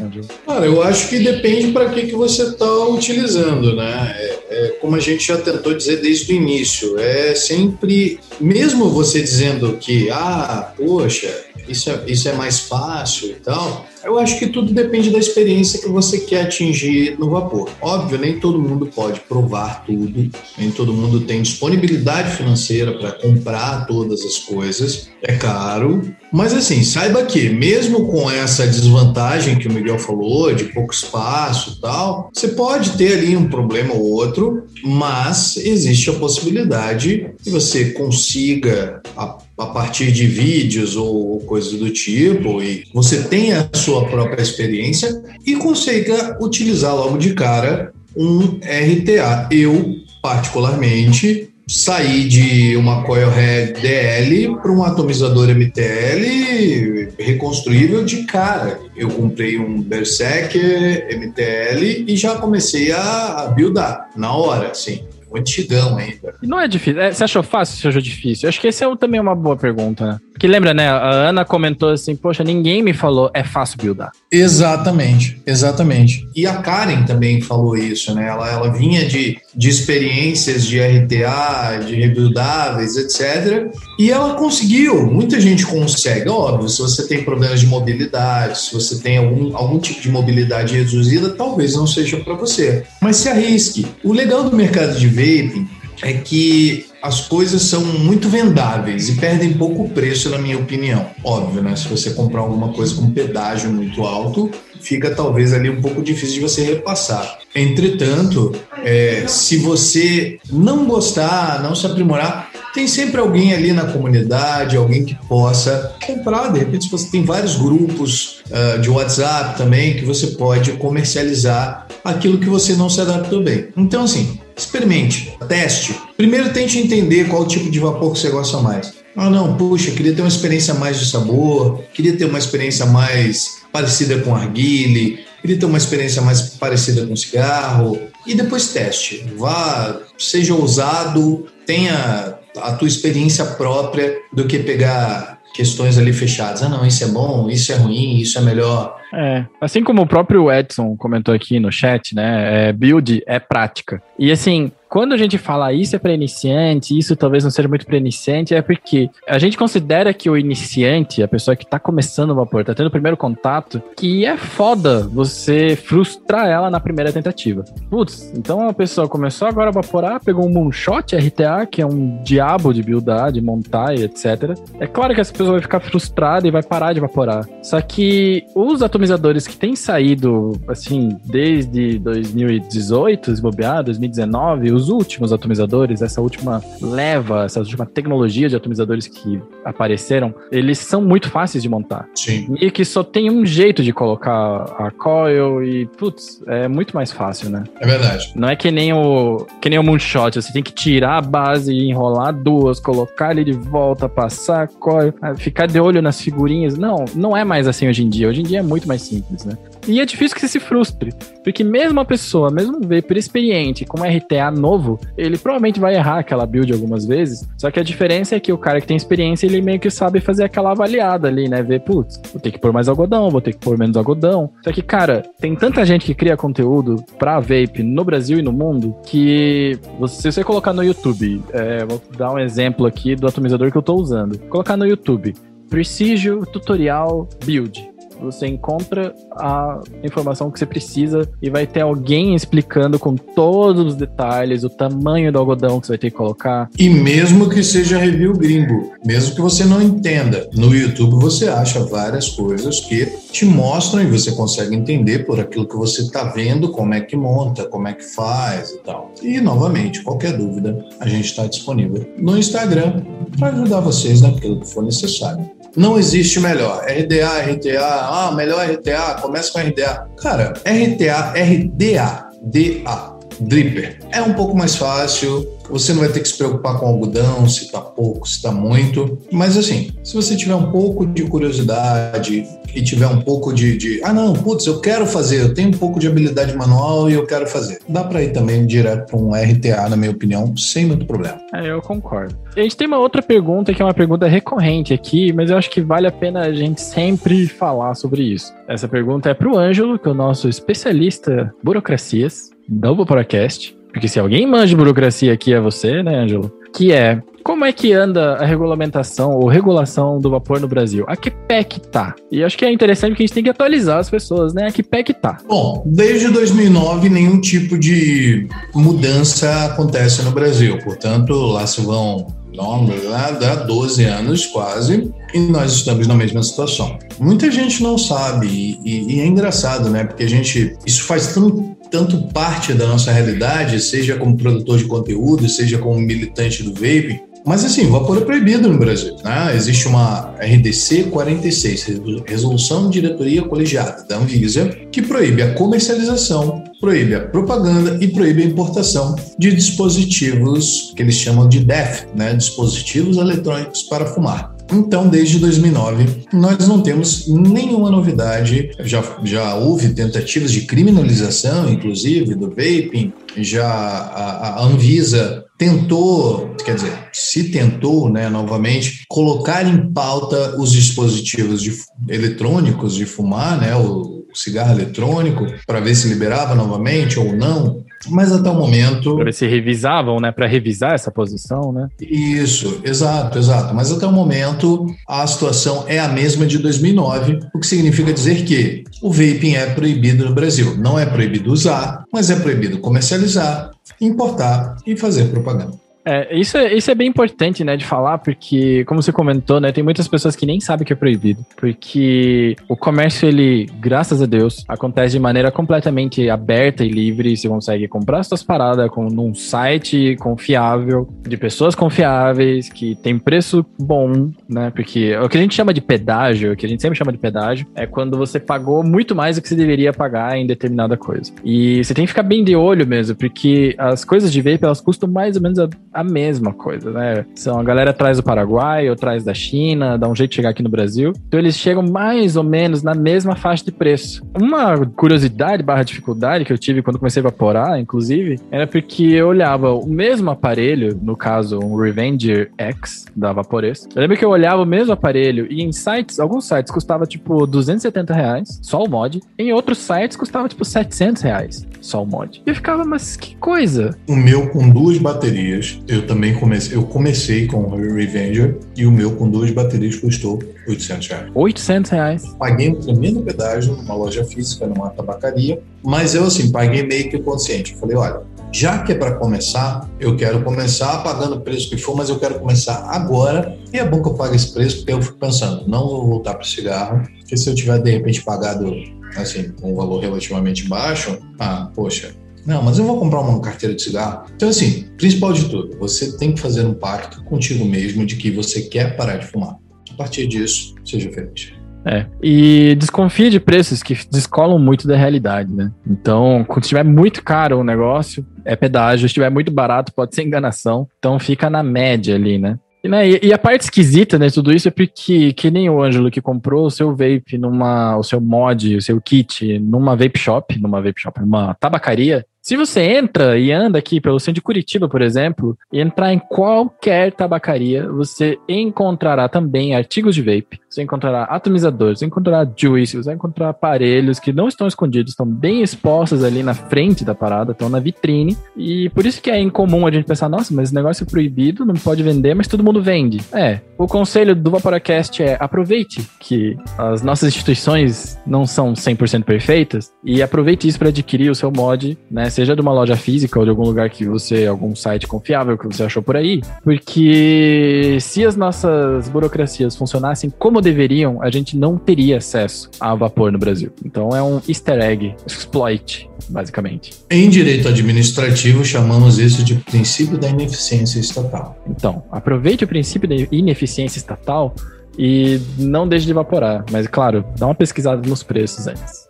Cara, eu acho que depende para que, que você está utilizando, né? É, é, como a gente já tentou dizer desde o início, é sempre, mesmo você dizendo que, ah, poxa, isso é, isso é mais fácil e tal, eu acho que tudo depende da experiência que você quer atingir no vapor. Óbvio, nem todo mundo pode provar tudo, nem todo mundo tem disponibilidade financeira para comprar todas as coisas, é caro. Mas assim, saiba que mesmo com essa desvantagem que o Miguel falou, de pouco espaço e tal, você pode ter ali um problema ou outro, mas existe a possibilidade que você consiga a a partir de vídeos ou coisas do tipo, e você tenha a sua própria experiência e consiga utilizar logo de cara um RTA. Eu, particularmente, saí de uma Coilhead DL para um atomizador MTL reconstruível de cara. Eu comprei um Berserker MTL e já comecei a buildar na hora, assim antigão ainda. Não é difícil. É, você achou fácil você achou difícil? Acho que esse é também uma boa pergunta, Porque lembra, né? A Ana comentou assim, poxa, ninguém me falou, é fácil buildar. Exatamente, exatamente. E a Karen também falou isso, né? Ela, ela vinha de, de experiências de RTA, de rebuildáveis, etc. E ela conseguiu, muita gente consegue. Óbvio, se você tem problemas de mobilidade, se você tem algum, algum tipo de mobilidade reduzida, talvez não seja para você. Mas se arrisque. O legal do mercado de vaping é que as coisas são muito vendáveis e perdem pouco preço, na minha opinião. Óbvio, né? Se você comprar alguma coisa com pedágio muito alto, fica talvez ali um pouco difícil de você repassar. Entretanto, é, se você não gostar, não se aprimorar, tem sempre alguém ali na comunidade, alguém que possa comprar. De repente, você tem vários grupos uh, de WhatsApp também que você pode comercializar aquilo que você não se adaptou bem. Então, assim, experimente, teste. Primeiro, tente entender qual tipo de vapor que você gosta mais. Ah, não, puxa, queria ter uma experiência mais de sabor, queria ter uma experiência mais parecida com arguile, queria ter uma experiência mais parecida com cigarro. E depois teste. Vá, seja ousado, tenha a tua experiência própria do que pegar questões ali fechadas. Ah, não, isso é bom, isso é ruim, isso é melhor. É, assim como o próprio Edson comentou aqui no chat, né? É, build é prática. E assim, quando a gente fala isso é para iniciante, isso talvez não seja muito para iniciante, é porque a gente considera que o iniciante, a pessoa que tá começando o vapor, tá tendo o primeiro contato, que é foda você frustrar ela na primeira tentativa. Putz, então a pessoa começou agora a vaporar, pegou um moonshot RTA, que é um diabo de buildar, de montar e etc. É claro que essa pessoa vai ficar frustrada e vai parar de evaporar. Só que os atomizadores que têm saído, assim, desde 2018, se bobear, 2019, os últimos atomizadores, essa última leva, essa última tecnologia de atomizadores que apareceram, eles são muito fáceis de montar. Sim. E que só tem um jeito de colocar a coil e, putz, é muito mais fácil, né? É verdade. Não é que nem o que nem o moonshot, você tem que tirar a base e enrolar duas, colocar ele de volta, passar a coil, ficar de olho nas figurinhas. Não, não é mais assim hoje em dia. Hoje em dia é muito mais simples, né? E é difícil que você se frustre, porque mesmo a pessoa, mesmo um vapor experiente com RTA novo, ele provavelmente vai errar aquela build algumas vezes. Só que a diferença é que o cara que tem experiência, ele meio que sabe fazer aquela avaliada ali, né? Ver, putz, vou ter que pôr mais algodão, vou ter que pôr menos algodão. Só que, cara, tem tanta gente que cria conteúdo pra vape no Brasil e no mundo que você, se você colocar no YouTube, é, vou dar um exemplo aqui do atomizador que eu tô usando. Colocar no YouTube, Precision Tutorial Build você encontra a informação que você precisa e vai ter alguém explicando com todos os detalhes o tamanho do algodão que você vai ter que colocar. E mesmo que seja review gringo, mesmo que você não entenda, no YouTube você acha várias coisas que te mostram e você consegue entender por aquilo que você está vendo, como é que monta, como é que faz e tal. E novamente, qualquer dúvida, a gente está disponível no Instagram para ajudar vocês naquilo que for necessário. Não existe melhor. RDA, RTA, ah, melhor RTA, começa com RDA. Cara, RTA, RDA, DA, dripper. É um pouco mais fácil, você não vai ter que se preocupar com algodão, se está pouco, se está muito. Mas assim, se você tiver um pouco de curiosidade e tiver um pouco de, de ah não, putz, eu quero fazer, eu tenho um pouco de habilidade manual e eu quero fazer. Dá para ir também direto para um RTA, na minha opinião, sem muito problema. É, eu concordo. A gente tem uma outra pergunta que é uma pergunta recorrente aqui, mas eu acho que vale a pena a gente sempre falar sobre isso. Essa pergunta é para o Ângelo, que é o nosso especialista burocracias do Vaporacast. Porque se alguém manja burocracia aqui é você, né, Ângelo? Que é como é que anda a regulamentação ou regulação do vapor no Brasil? A que pé que tá? E acho que é interessante que a gente tem que atualizar as pessoas, né? A que pé que tá? Bom, desde 2009 nenhum tipo de mudança acontece no Brasil. Portanto, lá se vão há 12 anos quase, e nós estamos na mesma situação. Muita gente não sabe, e, e, é engraçado, né? Porque a gente. Isso faz tão tanto parte da nossa realidade, seja como produtor de conteúdo, seja como militante do vape. Mas assim, o vapor é proibido no Brasil. Né? Existe uma RDC 46, Resolução de Diretoria Colegiada da Anvisa, que proíbe a comercialização, proíbe a propaganda e proíbe a importação de dispositivos que eles chamam de DEF, né? dispositivos eletrônicos para fumar. Então, desde 2009, nós não temos nenhuma novidade. Já, já houve tentativas de criminalização, inclusive, do vaping. Já a, a Anvisa tentou, quer dizer, se tentou, né, novamente, colocar em pauta os dispositivos de, eletrônicos de fumar, né, o, o cigarro eletrônico, para ver se liberava novamente ou não. Mas até o momento. Para ver se revisavam, né? Para revisar essa posição, né? Isso, exato, exato. Mas até o momento a situação é a mesma de 2009, o que significa dizer que o vaping é proibido no Brasil. Não é proibido usar, mas é proibido comercializar, importar e fazer propaganda. É, isso, é, isso é bem importante, né, de falar, porque, como você comentou, né, tem muitas pessoas que nem sabem que é proibido, porque o comércio, ele, graças a Deus, acontece de maneira completamente aberta e livre, você consegue comprar suas paradas com, num site confiável, de pessoas confiáveis, que tem preço bom, né, porque o que a gente chama de pedágio, o que a gente sempre chama de pedágio, é quando você pagou muito mais do que você deveria pagar em determinada coisa. E você tem que ficar bem de olho mesmo, porque as coisas de vape, elas custam mais ou menos a a mesma coisa, né? São a galera traz do Paraguai ou traz da China, dá um jeito de chegar aqui no Brasil. Então eles chegam mais ou menos na mesma faixa de preço. Uma curiosidade barra dificuldade que eu tive quando comecei a evaporar, inclusive, era porque eu olhava o mesmo aparelho, no caso, um Revenger X da Vaporês. Eu lembro que eu olhava o mesmo aparelho e em sites, alguns sites custava tipo 270 reais, só o mod. Em outros sites custava tipo 700 reais, só o mod. E eu ficava, mas que coisa? O meu com duas baterias, eu também comecei, eu comecei com o Revenger e o meu com duas baterias custou 800 reais. 800 reais. Paguei um tremendo pedágio numa loja física, numa tabacaria, mas eu assim, paguei meio que consciente. Eu falei, olha, já que é para começar, eu quero começar pagando o preço que for, mas eu quero começar agora. E é bom que eu pague esse preço, porque eu fico pensando, não vou voltar para o cigarro, porque se eu tiver de repente pagado assim, um valor relativamente baixo, ah, poxa, não, mas eu vou comprar uma carteira de cigarro. Então, assim, principal de tudo, você tem que fazer um pacto contigo mesmo de que você quer parar de fumar. A partir disso, seja feliz. É. E desconfia de preços que descolam muito da realidade, né? Então, quando estiver muito caro o negócio, é pedágio. Se estiver muito barato, pode ser enganação. Então, fica na média ali, né? E, né, e, a parte esquisita né, tudo isso é porque, que nem o Ângelo que comprou o seu vape numa, o seu mod, o seu kit numa vape shop, numa vape shop, numa tabacaria, se você entra e anda aqui pelo centro de Curitiba, por exemplo, e entrar em qualquer tabacaria, você encontrará também artigos de vape, você encontrará atomizadores, você encontrará juice, você vai encontrar aparelhos que não estão escondidos, estão bem expostos ali na frente da parada, estão na vitrine. E por isso que é incomum a gente pensar, nossa, mas esse negócio é proibido, não pode vender, mas todo mundo vende. É, o conselho do Vaporacast é aproveite que as nossas instituições não são 100% perfeitas e aproveite isso para adquirir o seu mod, né? Seja de uma loja física ou de algum lugar que você, algum site confiável que você achou por aí. Porque se as nossas burocracias funcionassem como deveriam, a gente não teria acesso a vapor no Brasil. Então é um easter egg, exploit, basicamente. Em direito administrativo, chamamos isso de princípio da ineficiência estatal. Então, aproveite o princípio da ineficiência estatal e não deixe de evaporar. Mas, claro, dá uma pesquisada nos preços antes.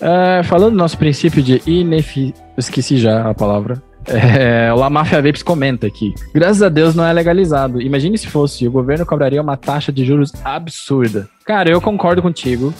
É, falando do nosso princípio de ineficiência. Esqueci já a palavra. É, o La Mafia Vapes comenta aqui. Graças a Deus não é legalizado. Imagine se fosse, o governo cobraria uma taxa de juros absurda. Cara, eu concordo contigo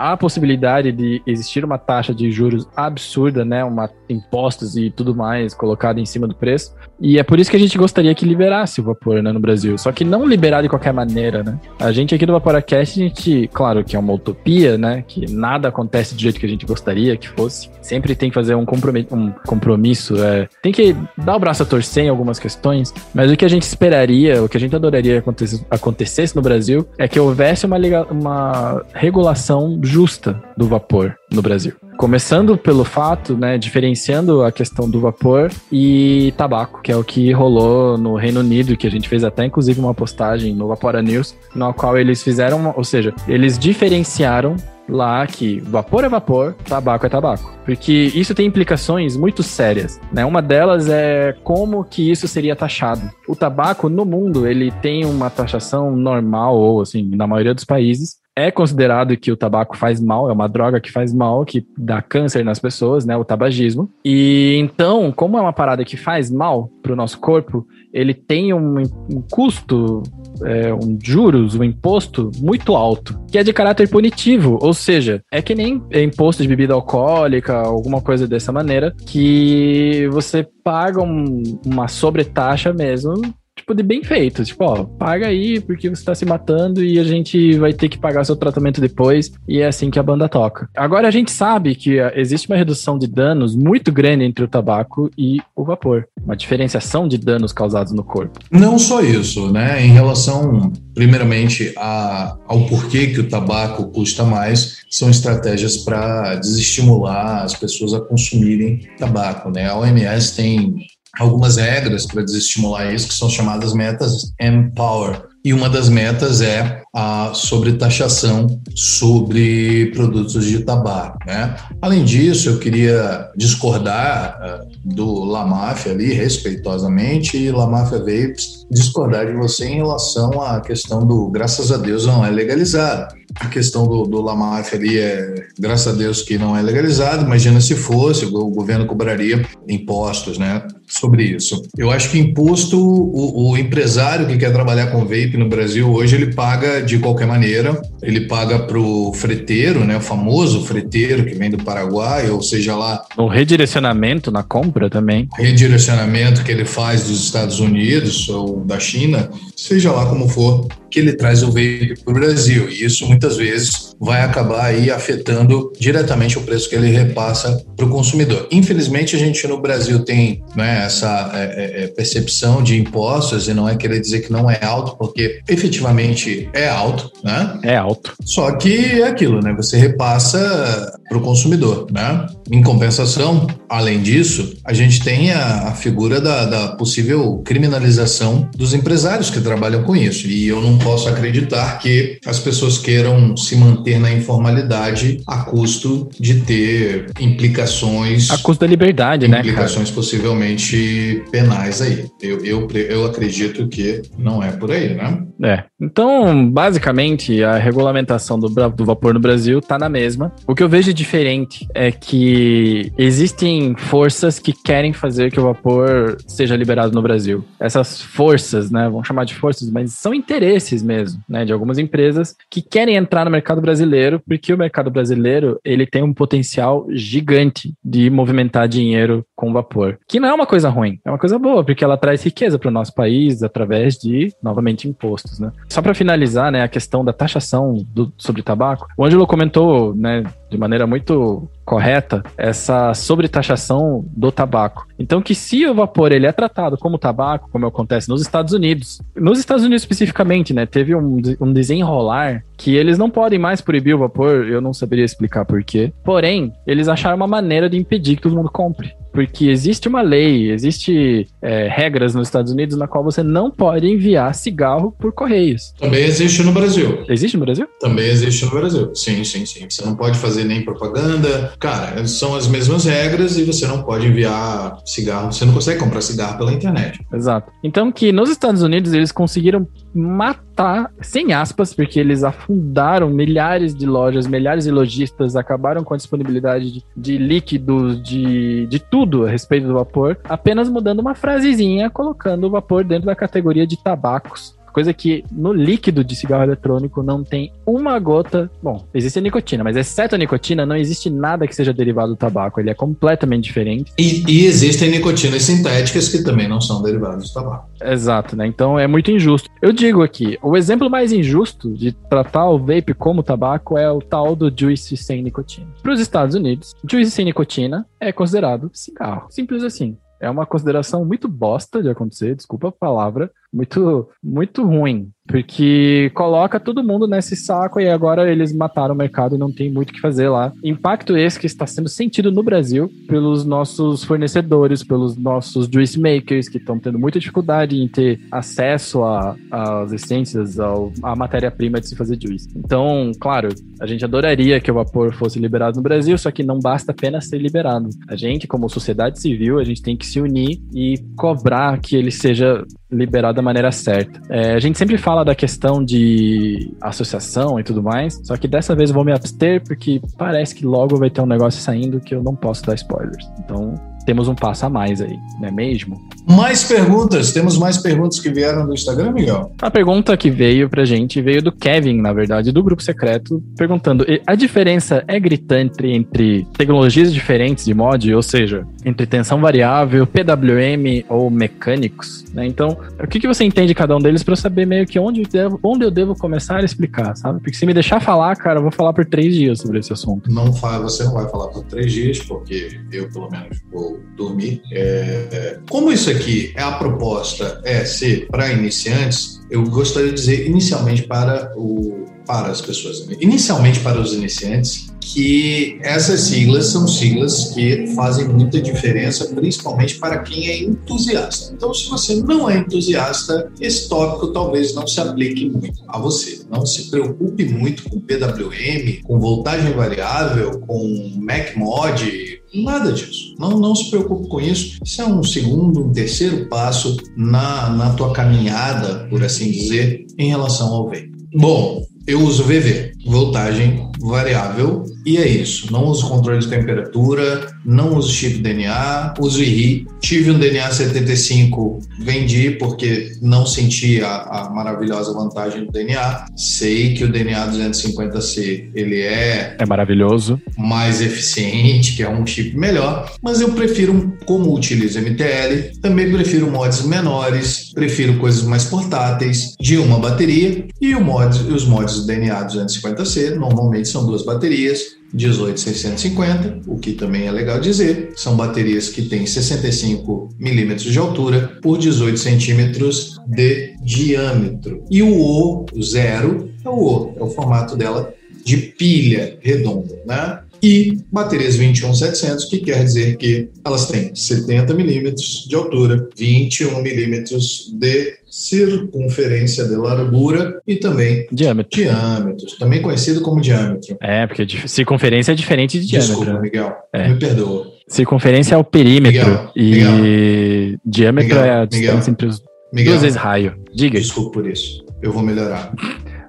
há a possibilidade de existir uma taxa de juros absurda, né? Uma impostos e tudo mais colocado em cima do preço. E é por isso que a gente gostaria que liberasse o vapor né, no Brasil. Só que não liberar de qualquer maneira, né? A gente aqui do Vaporacast, a gente, claro que é uma utopia, né? Que nada acontece do jeito que a gente gostaria que fosse. Sempre tem que fazer um, um compromisso é, tem que dar o braço a torcer em algumas questões, mas o que a gente esperaria, o que a gente adoraria que acontecesse, acontecesse no Brasil é que houvesse uma, uma regulação justa do vapor no Brasil. Começando pelo fato, né, diferenciando a questão do vapor e tabaco, que é o que rolou no Reino Unido, que a gente fez até inclusive uma postagem no Vapora News, na qual eles fizeram, ou seja, eles diferenciaram lá que vapor é vapor, tabaco é tabaco. Porque isso tem implicações muito sérias, né? Uma delas é como que isso seria taxado. O tabaco no mundo, ele tem uma taxação normal ou assim, na maioria dos países, é considerado que o tabaco faz mal, é uma droga que faz mal, que dá câncer nas pessoas, né? O tabagismo. E então, como é uma parada que faz mal para o nosso corpo, ele tem um, um custo, é, um juros, um imposto muito alto, que é de caráter punitivo, ou seja, é que nem imposto de bebida alcoólica, alguma coisa dessa maneira, que você paga um, uma sobretaxa mesmo tipo, de bem feito. Tipo, ó, paga aí porque você tá se matando e a gente vai ter que pagar seu tratamento depois. E é assim que a banda toca. Agora a gente sabe que ah, existe uma redução de danos muito grande entre o tabaco e o vapor. Uma diferenciação de danos causados no corpo. Não só isso, né? Em relação, primeiramente, a, ao porquê que o tabaco custa mais, são estratégias para desestimular as pessoas a consumirem tabaco, né? A OMS tem algumas regras para desestimular isso, que são chamadas metas Empower. E uma das metas é a sobre taxação sobre produtos de tabaco. Né? Além disso, eu queria discordar uh, do La Mafia ali, respeitosamente, e La Mafia Vapes discordar de você em relação à questão do, graças a Deus, não é legalizado. A questão do, do La Mafia ali é, graças a Deus, que não é legalizado. Imagina se fosse, o governo cobraria impostos, né? Sobre isso. Eu acho que imposto, o, o, empresário que quer trabalhar com vape no Brasil hoje, ele paga de qualquer maneira. Ele paga para o freteiro, né, o famoso freteiro que vem do Paraguai, ou seja lá. O redirecionamento na compra também. Redirecionamento que ele faz dos Estados Unidos ou da China, seja lá como for, que ele traz o vape para o Brasil. E isso muitas vezes vai acabar aí afetando diretamente o preço que ele repassa para o consumidor. Infelizmente, a gente no Brasil tem né, essa é, é, é, percepção de impostos e não é querer dizer que não é alto, porque efetivamente é alto, né? É alto. Só que é aquilo, né? Você repassa para o consumidor, né? Em compensação, além disso, a gente tem a, a figura da, da possível criminalização dos empresários que trabalham com isso. E eu não posso acreditar que as pessoas queiram se manter na informalidade a custo de ter implicações. A custo da liberdade, implicações né? Implicações possivelmente penais aí. Eu, eu, eu acredito que não é por aí, né? É. Então, basicamente, a regulamentação do, do vapor no Brasil está na mesma. O que eu vejo diferente é que existem forças que querem fazer que o vapor seja liberado no Brasil. Essas forças, né? Vamos chamar de forças, mas são interesses mesmo, né, de algumas empresas que querem entrar no mercado brasileiro, porque o mercado brasileiro ele tem um potencial gigante de movimentar dinheiro com vapor, que não é uma coisa ruim, é uma coisa boa, porque ela traz riqueza para o nosso país através de, novamente, impostos, né. Só para finalizar, né, a questão da taxação do, sobre tabaco, o Ângelo comentou, né, de maneira muito correta essa sobretaxação do tabaco. Então, que se o vapor ele é tratado como tabaco, como acontece nos Estados Unidos, nos Estados Unidos especificamente, né, teve um, um desenrolar que eles não podem mais proibir o vapor, eu não saberia explicar por quê. Porém, eles acharam uma maneira de impedir que todo mundo compre porque existe uma lei, existe é, regras nos Estados Unidos na qual você não pode enviar cigarro por correios. Também existe no Brasil. Existe no Brasil? Também existe no Brasil. Sim, sim, sim. Você não pode fazer nem propaganda. Cara, são as mesmas regras e você não pode enviar cigarro. Você não consegue comprar cigarro pela internet. Exato. Então que nos Estados Unidos eles conseguiram matar, sem aspas, porque eles afundaram milhares de lojas, milhares de lojistas, acabaram com a disponibilidade de, de líquidos, de, de tudo tudo a respeito do vapor, apenas mudando uma frasezinha, colocando o vapor dentro da categoria de tabacos. Coisa que no líquido de cigarro eletrônico não tem uma gota. Bom, existe a nicotina, mas exceto a nicotina, não existe nada que seja derivado do tabaco. Ele é completamente diferente. E, e existem nicotinas sintéticas que também não são derivadas do tabaco. Exato, né? Então é muito injusto. Eu digo aqui, o exemplo mais injusto de tratar o vape como tabaco é o tal do juice sem nicotina. Para os Estados Unidos, juice sem nicotina é considerado cigarro. Simples assim. É uma consideração muito bosta de acontecer, desculpa a palavra, muito, muito ruim. Porque coloca todo mundo nesse saco e agora eles mataram o mercado e não tem muito o que fazer lá. Impacto esse que está sendo sentido no Brasil pelos nossos fornecedores, pelos nossos juice makers, que estão tendo muita dificuldade em ter acesso às essências, à matéria-prima de se fazer juice. Então, claro, a gente adoraria que o vapor fosse liberado no Brasil, só que não basta apenas ser liberado. A gente, como sociedade civil, a gente tem que se unir e cobrar que ele seja liberado da maneira certa. É, a gente sempre fala da questão de associação e tudo mais, só que dessa vez eu vou me abster porque parece que logo vai ter um negócio saindo que eu não posso dar spoilers. Então, temos um passo a mais aí, não é mesmo? Mais perguntas? Temos mais perguntas que vieram do Instagram, Miguel? A pergunta que veio pra gente veio do Kevin, na verdade, do grupo secreto, perguntando: a diferença é gritante entre tecnologias diferentes de mod, ou seja, entre tensão variável, PWM ou mecânicos? Né? Então, o que, que você entende de cada um deles para eu saber meio que onde, devo, onde eu devo começar a explicar, sabe? Porque se me deixar falar, cara, eu vou falar por três dias sobre esse assunto. Não fala, você não vai falar por três dias, porque eu, pelo menos, vou dormir. É, como isso aqui é a proposta é ser para iniciantes, eu gostaria de dizer inicialmente para o para as pessoas, inicialmente para os iniciantes, que essas siglas são siglas que fazem muita diferença, principalmente para quem é entusiasta. Então, se você não é entusiasta, esse tópico talvez não se aplique muito a você. Não se preocupe muito com PWM, com voltagem variável, com MacMod, Nada disso. Não, não se preocupe com isso. Isso é um segundo, um terceiro passo na, na tua caminhada, por assim dizer, em relação ao vape. Bom, eu uso VV, voltagem variável e é isso. Não uso controle de temperatura, não uso chip DNA, uso IRI. Tive um DNA 75, vendi porque não senti a, a maravilhosa vantagem do DNA. Sei que o DNA 250C ele é é maravilhoso, mais eficiente, que é um chip melhor, mas eu prefiro como utilizo MTL, também prefiro mods menores, prefiro coisas mais portáteis, de uma bateria e mod, os mods do DNA 250C normalmente são duas baterias 18650, o que também é legal dizer, são baterias que têm 65 milímetros de altura por 18 centímetros de diâmetro. E o O zero é o O, é o formato dela de pilha redonda, né? E baterias 21700, que quer dizer que elas têm 70 milímetros de altura, 21 milímetros de circunferência de largura e também diâmetro. diâmetro, também conhecido como diâmetro. É, porque circunferência é diferente de diâmetro. Desculpa, Miguel, é. me perdoa. Circunferência é o perímetro Miguel, e Miguel, diâmetro Miguel, é a distância entre os Miguel, duas vezes raio. Diga. Desculpa por isso. Eu vou melhorar.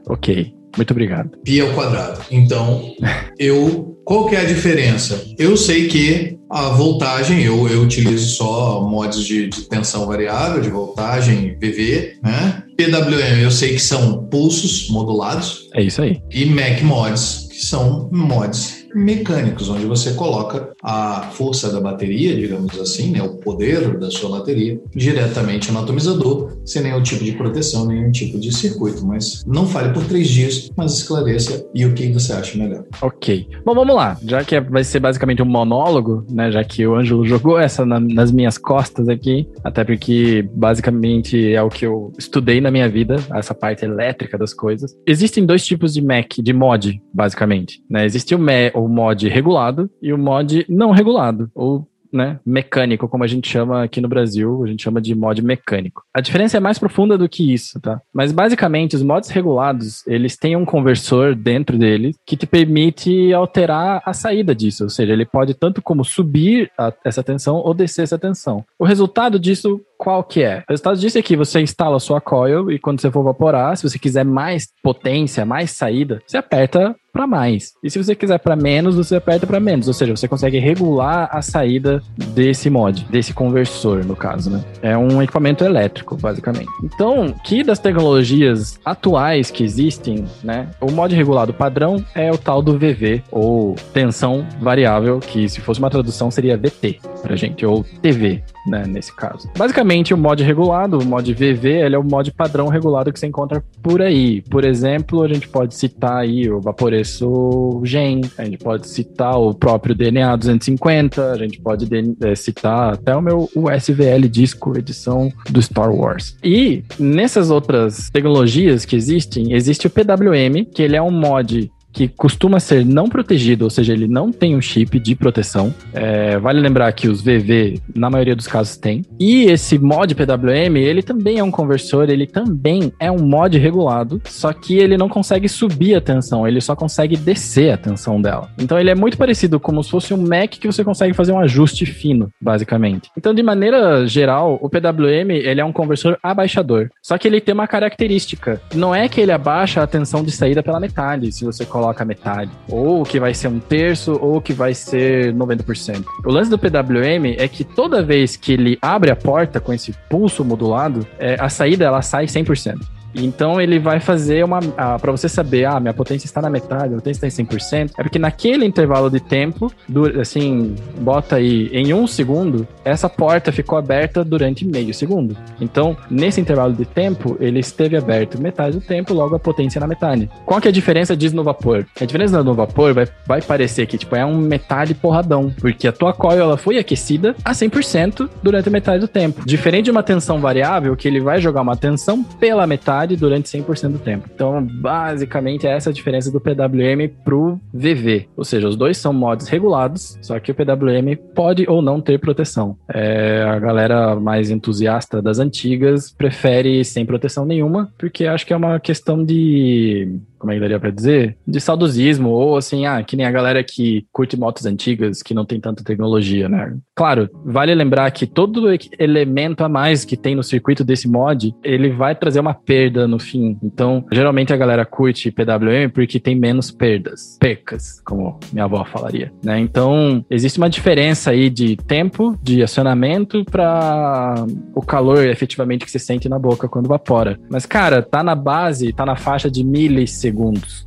ok. Muito obrigado. Pi ao quadrado. Então, eu. Qual que é a diferença? Eu sei que a voltagem, eu, eu utilizo só mods de, de tensão variável, de voltagem VV, né? PWM, eu sei que são pulsos modulados. É isso aí. E Mac mods, que são mods mecânicos, onde você coloca a força da bateria, digamos assim, né, o poder da sua bateria, diretamente no atomizador, sem nenhum tipo de proteção, nenhum tipo de circuito. Mas não fale por três dias, mas esclareça e o que você acha melhor. Ok. Bom, vamos lá. Já que vai ser basicamente um monólogo, né, já que o Ângelo jogou essa na, nas minhas costas aqui, até porque basicamente é o que eu estudei na minha vida, essa parte elétrica das coisas. Existem dois tipos de Mac, de mod, basicamente. Né? Existe o, o mod regulado e o mod não regulado, ou né, mecânico, como a gente chama aqui no Brasil, a gente chama de mod mecânico. A diferença é mais profunda do que isso, tá? Mas basicamente os mods regulados, eles têm um conversor dentro deles que te permite alterar a saída disso, ou seja, ele pode tanto como subir a, essa tensão ou descer essa tensão. O resultado disso qual que é? O resultado disso é que você instala a sua coil e quando você for vaporar, se você quiser mais potência, mais saída, você aperta para mais. E se você quiser para menos, você aperta para menos. Ou seja, você consegue regular a saída desse mod, desse conversor, no caso, né? É um equipamento elétrico, basicamente. Então, que das tecnologias atuais que existem, né? O mod regulado padrão é o tal do VV, ou tensão variável, que se fosse uma tradução seria VT pra gente, ou TV, né, nesse caso. Basicamente, o mod regulado, o mod VV, ele é o mod padrão regulado que você encontra por aí. Por exemplo, a gente pode citar aí o Vaporeço Gen, a gente pode citar o próprio DNA 250, a gente pode é, citar até o meu USVL disco edição do Star Wars. E nessas outras tecnologias que existem, existe o PWM, que ele é um mod que costuma ser não protegido, ou seja, ele não tem um chip de proteção. É, vale lembrar que os VV, na maioria dos casos, tem. E esse mod PWM, ele também é um conversor, ele também é um mod regulado, só que ele não consegue subir a tensão, ele só consegue descer a tensão dela. Então ele é muito parecido como se fosse um Mac que você consegue fazer um ajuste fino, basicamente. Então, de maneira geral, o PWM, ele é um conversor abaixador. Só que ele tem uma característica. Não é que ele abaixa a tensão de saída pela metade, se você coloca coloca metade. Ou que vai ser um terço, ou que vai ser 90%. O lance do PWM é que toda vez que ele abre a porta com esse pulso modulado, é, a saída ela sai 100%. Então ele vai fazer uma. Ah, para você saber, ah, minha potência está na metade, a potência está em 100%, é porque naquele intervalo de tempo, assim, bota aí em um segundo, essa porta ficou aberta durante meio segundo. Então, nesse intervalo de tempo, ele esteve aberto metade do tempo, logo a potência na metade. Qual que é a diferença disso no vapor? A diferença no vapor vai, vai parecer que, tipo, é um metade porradão, porque a tua coil ela foi aquecida a 100% durante metade do tempo. Diferente de uma tensão variável, que ele vai jogar uma tensão pela metade durante 100% do tempo. Então, basicamente, é essa a diferença do PWM pro VV. Ou seja, os dois são mods regulados, só que o PWM pode ou não ter proteção. É, a galera mais entusiasta das antigas prefere sem proteção nenhuma, porque acho que é uma questão de como é que daria pra dizer? De saudosismo, ou assim, ah, que nem a galera que curte motos antigas, que não tem tanta tecnologia, né? Claro, vale lembrar que todo elemento a mais que tem no circuito desse mod, ele vai trazer uma perda no fim. Então, geralmente a galera curte PWM porque tem menos perdas, percas, como minha avó falaria, né? Então, existe uma diferença aí de tempo de acionamento para o calor efetivamente que se sente na boca quando vapora. Mas, cara, tá na base, tá na faixa de milissegundos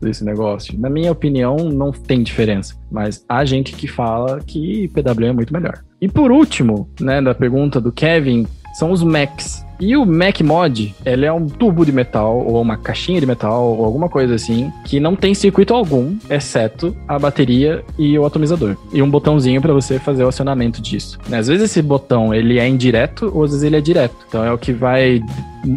desse negócio. Na minha opinião, não tem diferença. Mas há gente que fala que PWM é muito melhor. E por último, né, da pergunta do Kevin, são os Macs. E o Mac Mod, ele é um tubo de metal, ou uma caixinha de metal, ou alguma coisa assim, que não tem circuito algum, exceto a bateria e o atomizador. E um botãozinho para você fazer o acionamento disso. Às vezes esse botão, ele é indireto, ou às vezes ele é direto. Então é o que vai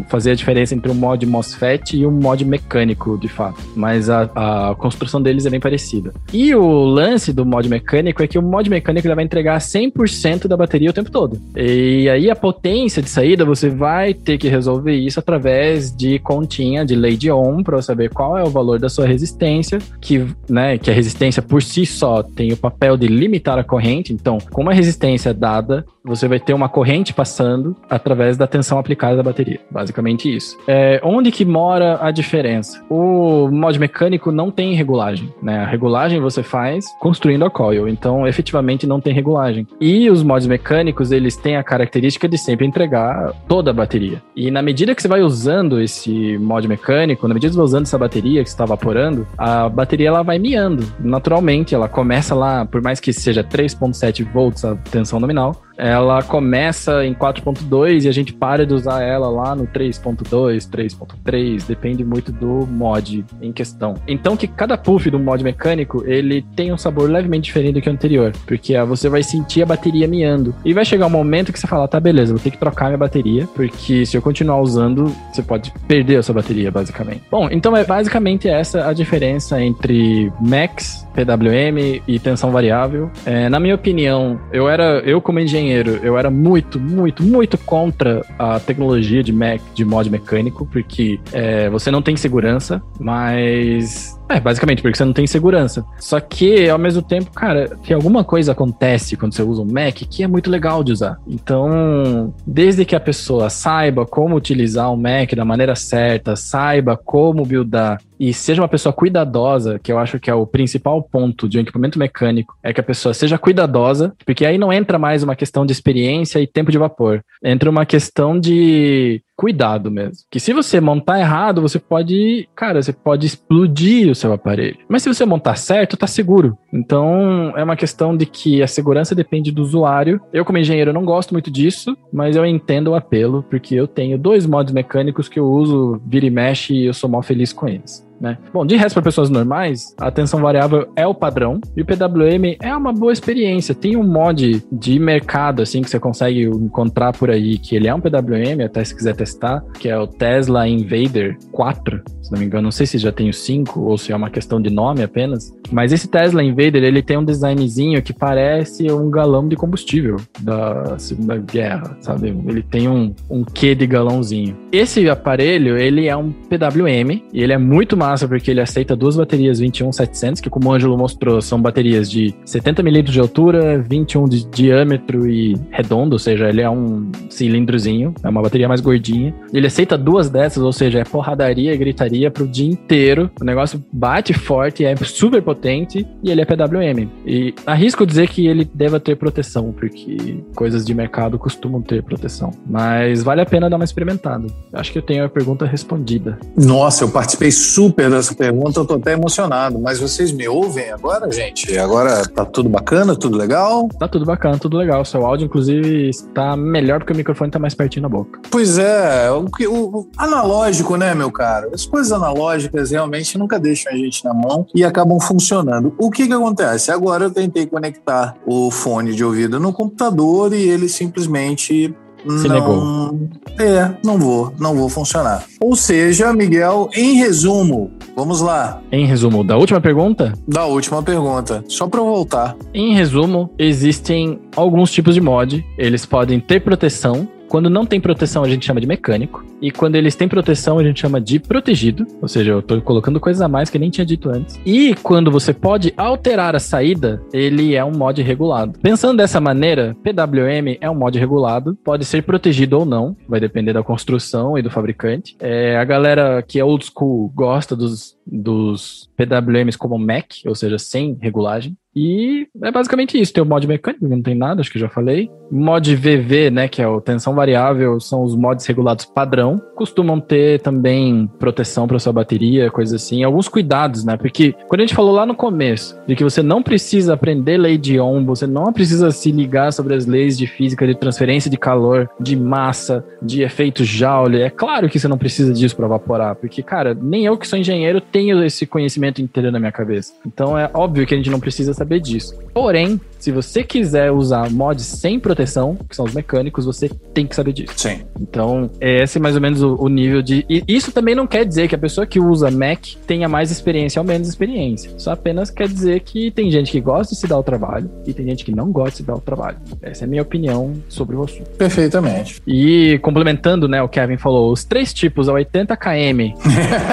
fazer a diferença entre um mod MOSFET e um mod mecânico, de fato. Mas a, a construção deles é bem parecida. E o lance do mod mecânico é que o mod mecânico ele vai entregar 100% da bateria o tempo todo. E aí a potência de saída você vai ter que resolver isso através de continha de lei de Ohm para saber qual é o valor da sua resistência, que, né, que a resistência por si só tem o papel de limitar a corrente. Então, com uma resistência dada, você vai ter uma corrente passando através da tensão aplicada da bateria. Basicamente isso. É, onde que mora a diferença? O mod mecânico não tem regulagem, né? A regulagem você faz construindo a coil, então efetivamente não tem regulagem. E os mods mecânicos, eles têm a característica de sempre entregar toda a bateria. E na medida que você vai usando esse mod mecânico, na medida que você vai usando essa bateria que está evaporando, a bateria ela vai miando. Naturalmente, ela começa lá, por mais que seja 3.7 volts a tensão nominal, ela começa em 4.2 e a gente para de usar ela lá no 3.2, 3.3, depende muito do mod em questão. Então que cada puff do mod mecânico, ele tem um sabor levemente diferente do que o anterior, porque você vai sentir a bateria miando. E vai chegar um momento que você fala, tá, beleza, vou ter que trocar minha bateria, porque se eu continuar usando, você pode perder a sua bateria, basicamente. Bom, então é basicamente essa a diferença entre Max, PWM e tensão variável. É, na minha opinião, eu era, eu como engenheiro eu era muito, muito, muito contra a tecnologia de Mac, de mod mecânico, porque é, você não tem segurança, mas é, basicamente, porque você não tem segurança. Só que, ao mesmo tempo, cara, que alguma coisa acontece quando você usa um Mac que é muito legal de usar. Então, desde que a pessoa saiba como utilizar o Mac da maneira certa, saiba como buildar e seja uma pessoa cuidadosa, que eu acho que é o principal ponto de um equipamento mecânico, é que a pessoa seja cuidadosa, porque aí não entra mais uma questão de experiência e tempo de vapor. Entra uma questão de cuidado mesmo. Que se você montar errado, você pode, cara, você pode explodir o seu aparelho. Mas se você montar certo, tá seguro. Então, é uma questão de que a segurança depende do usuário. Eu, como engenheiro, não gosto muito disso, mas eu entendo o apelo, porque eu tenho dois modos mecânicos que eu uso, vira e mexe, e eu sou mal feliz com eles. Né? Bom, de resto, para pessoas normais, a tensão variável é o padrão e o PWM é uma boa experiência. Tem um mod de mercado assim que você consegue encontrar por aí, que ele é um PWM, até se quiser testar, que é o Tesla Invader 4, se não me engano. Não sei se já tem o 5 ou se é uma questão de nome apenas. Mas esse Tesla Invader, ele tem um designzinho que parece um galão de combustível da Segunda Guerra, sabe? Ele tem um, um quê de galãozinho. Esse aparelho, ele é um PWM e ele é muito massa porque ele aceita duas baterias 21700, que como o Ângelo mostrou, são baterias de 70 milímetros de altura, 21 de diâmetro e redondo, ou seja, ele é um cilindrozinho, é uma bateria mais gordinha. Ele aceita duas dessas, ou seja, é porradaria e gritaria pro dia inteiro. O negócio bate forte, é super potente e ele é PWM. E arrisco dizer que ele deva ter proteção, porque coisas de mercado costumam ter proteção. Mas vale a pena dar uma experimentada. Acho que eu tenho a pergunta respondida. Nossa, eu participei super dessa pergunta, eu tô até emocionado. Mas vocês me ouvem agora, gente? Agora tá tudo bacana, tudo legal? Tá tudo bacana, tudo legal. Seu áudio, inclusive, está melhor porque o microfone tá mais pertinho da boca. Pois é, o, o, o analógico, né, meu caro? As coisas analógicas realmente nunca deixam a gente na mão e acabam funcionando. O que que acontece? Agora eu tentei conectar o fone de ouvido no computador e ele simplesmente se não, negou. É, não vou, não vou funcionar. Ou seja, Miguel, em resumo, vamos lá. Em resumo, da última pergunta? Da última pergunta, só para voltar. Em resumo, existem alguns tipos de mod. Eles podem ter proteção Quando não tem proteção, a gente chama de mecânico. E quando eles têm proteção, a gente chama de protegido. Ou seja, eu tô colocando coisas a mais que nem tinha dito antes. E quando você pode alterar a saída, ele é um mod regulado. Pensando dessa maneira, PWM é um mod regulado, pode ser protegido ou não, vai depender da construção e do fabricante. É, a galera que é old school gosta dos, dos PWMs como Mac, ou seja, sem regulagem. E é basicamente isso. Tem o mod mecânico, não tem nada, acho que já falei. Mod VV, né, que é o tensão variável, são os mods regulados padrão. Costumam ter também proteção para sua bateria, coisa assim. Alguns cuidados, né? Porque quando a gente falou lá no começo de que você não precisa aprender lei de Ohm, você não precisa se ligar sobre as leis de física de transferência de calor, de massa, de efeito Joule. É claro que você não precisa disso para evaporar, porque cara, nem eu que sou engenheiro tenho esse conhecimento inteiro na minha cabeça. Então é óbvio que a gente não precisa saber saber disso. Porém, se você quiser usar mods sem proteção, que são os mecânicos, você tem que saber disso. Sim. Então, esse é mais ou menos o, o, nível de. E isso também não quer dizer que a pessoa que usa Mac tenha mais experiência ou menos experiência. Só apenas quer dizer que tem gente que gosta de se dar o trabalho e tem gente que não gosta de se dar o trabalho. Essa é a minha opinião sobre o assunto. Perfeitamente. E complementando, né, o Kevin falou, os três tipos a 80 km.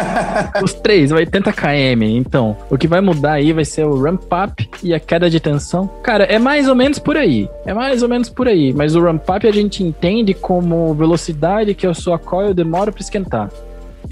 os três a 80 km. Então, o que vai mudar aí vai ser o ramp up e a queda de tensão. Cara, é mais ou menos por aí. É mais ou menos por aí. Mas o ramp up a gente entende como velocidade que a sua coil demora para esquentar.